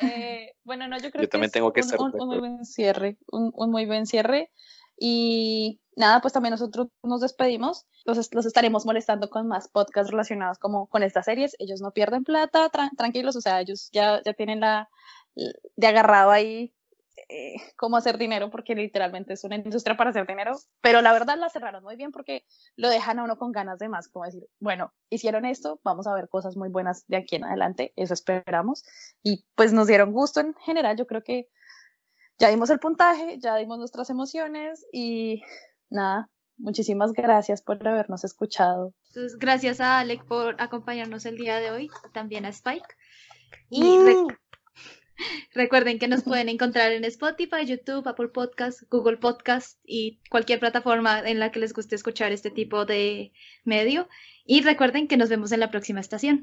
Eh, bueno, no, yo creo yo también tengo que estar un, muy buen cierre, un, muy buen cierre. Y nada, pues también nosotros nos despedimos. Entonces los estaremos molestando con más podcasts relacionados como con estas series. Ellos no pierden plata, tranquilos, o sea, ellos ya, ya tienen la de agarrado ahí eh, <laughs> cómo hacer dinero, porque literalmente es una industria para hacer dinero, pero la verdad la cerraron muy bien porque lo dejan a uno con ganas de más, como decir, bueno, hicieron esto, vamos a ver cosas muy buenas de aquí en adelante, eso esperamos, y pues nos dieron gusto en general, yo creo que ya dimos el puntaje, ya dimos nuestras emociones y nada, muchísimas gracias por habernos escuchado. Entonces, gracias a Alec por acompañarnos el día de hoy, también a Spike. Y <laughs> Recuerden que nos pueden encontrar en Spotify, YouTube, Apple Podcast, Google Podcast y cualquier plataforma en la que les guste escuchar este tipo de medio. Y recuerden que nos vemos en la próxima estación.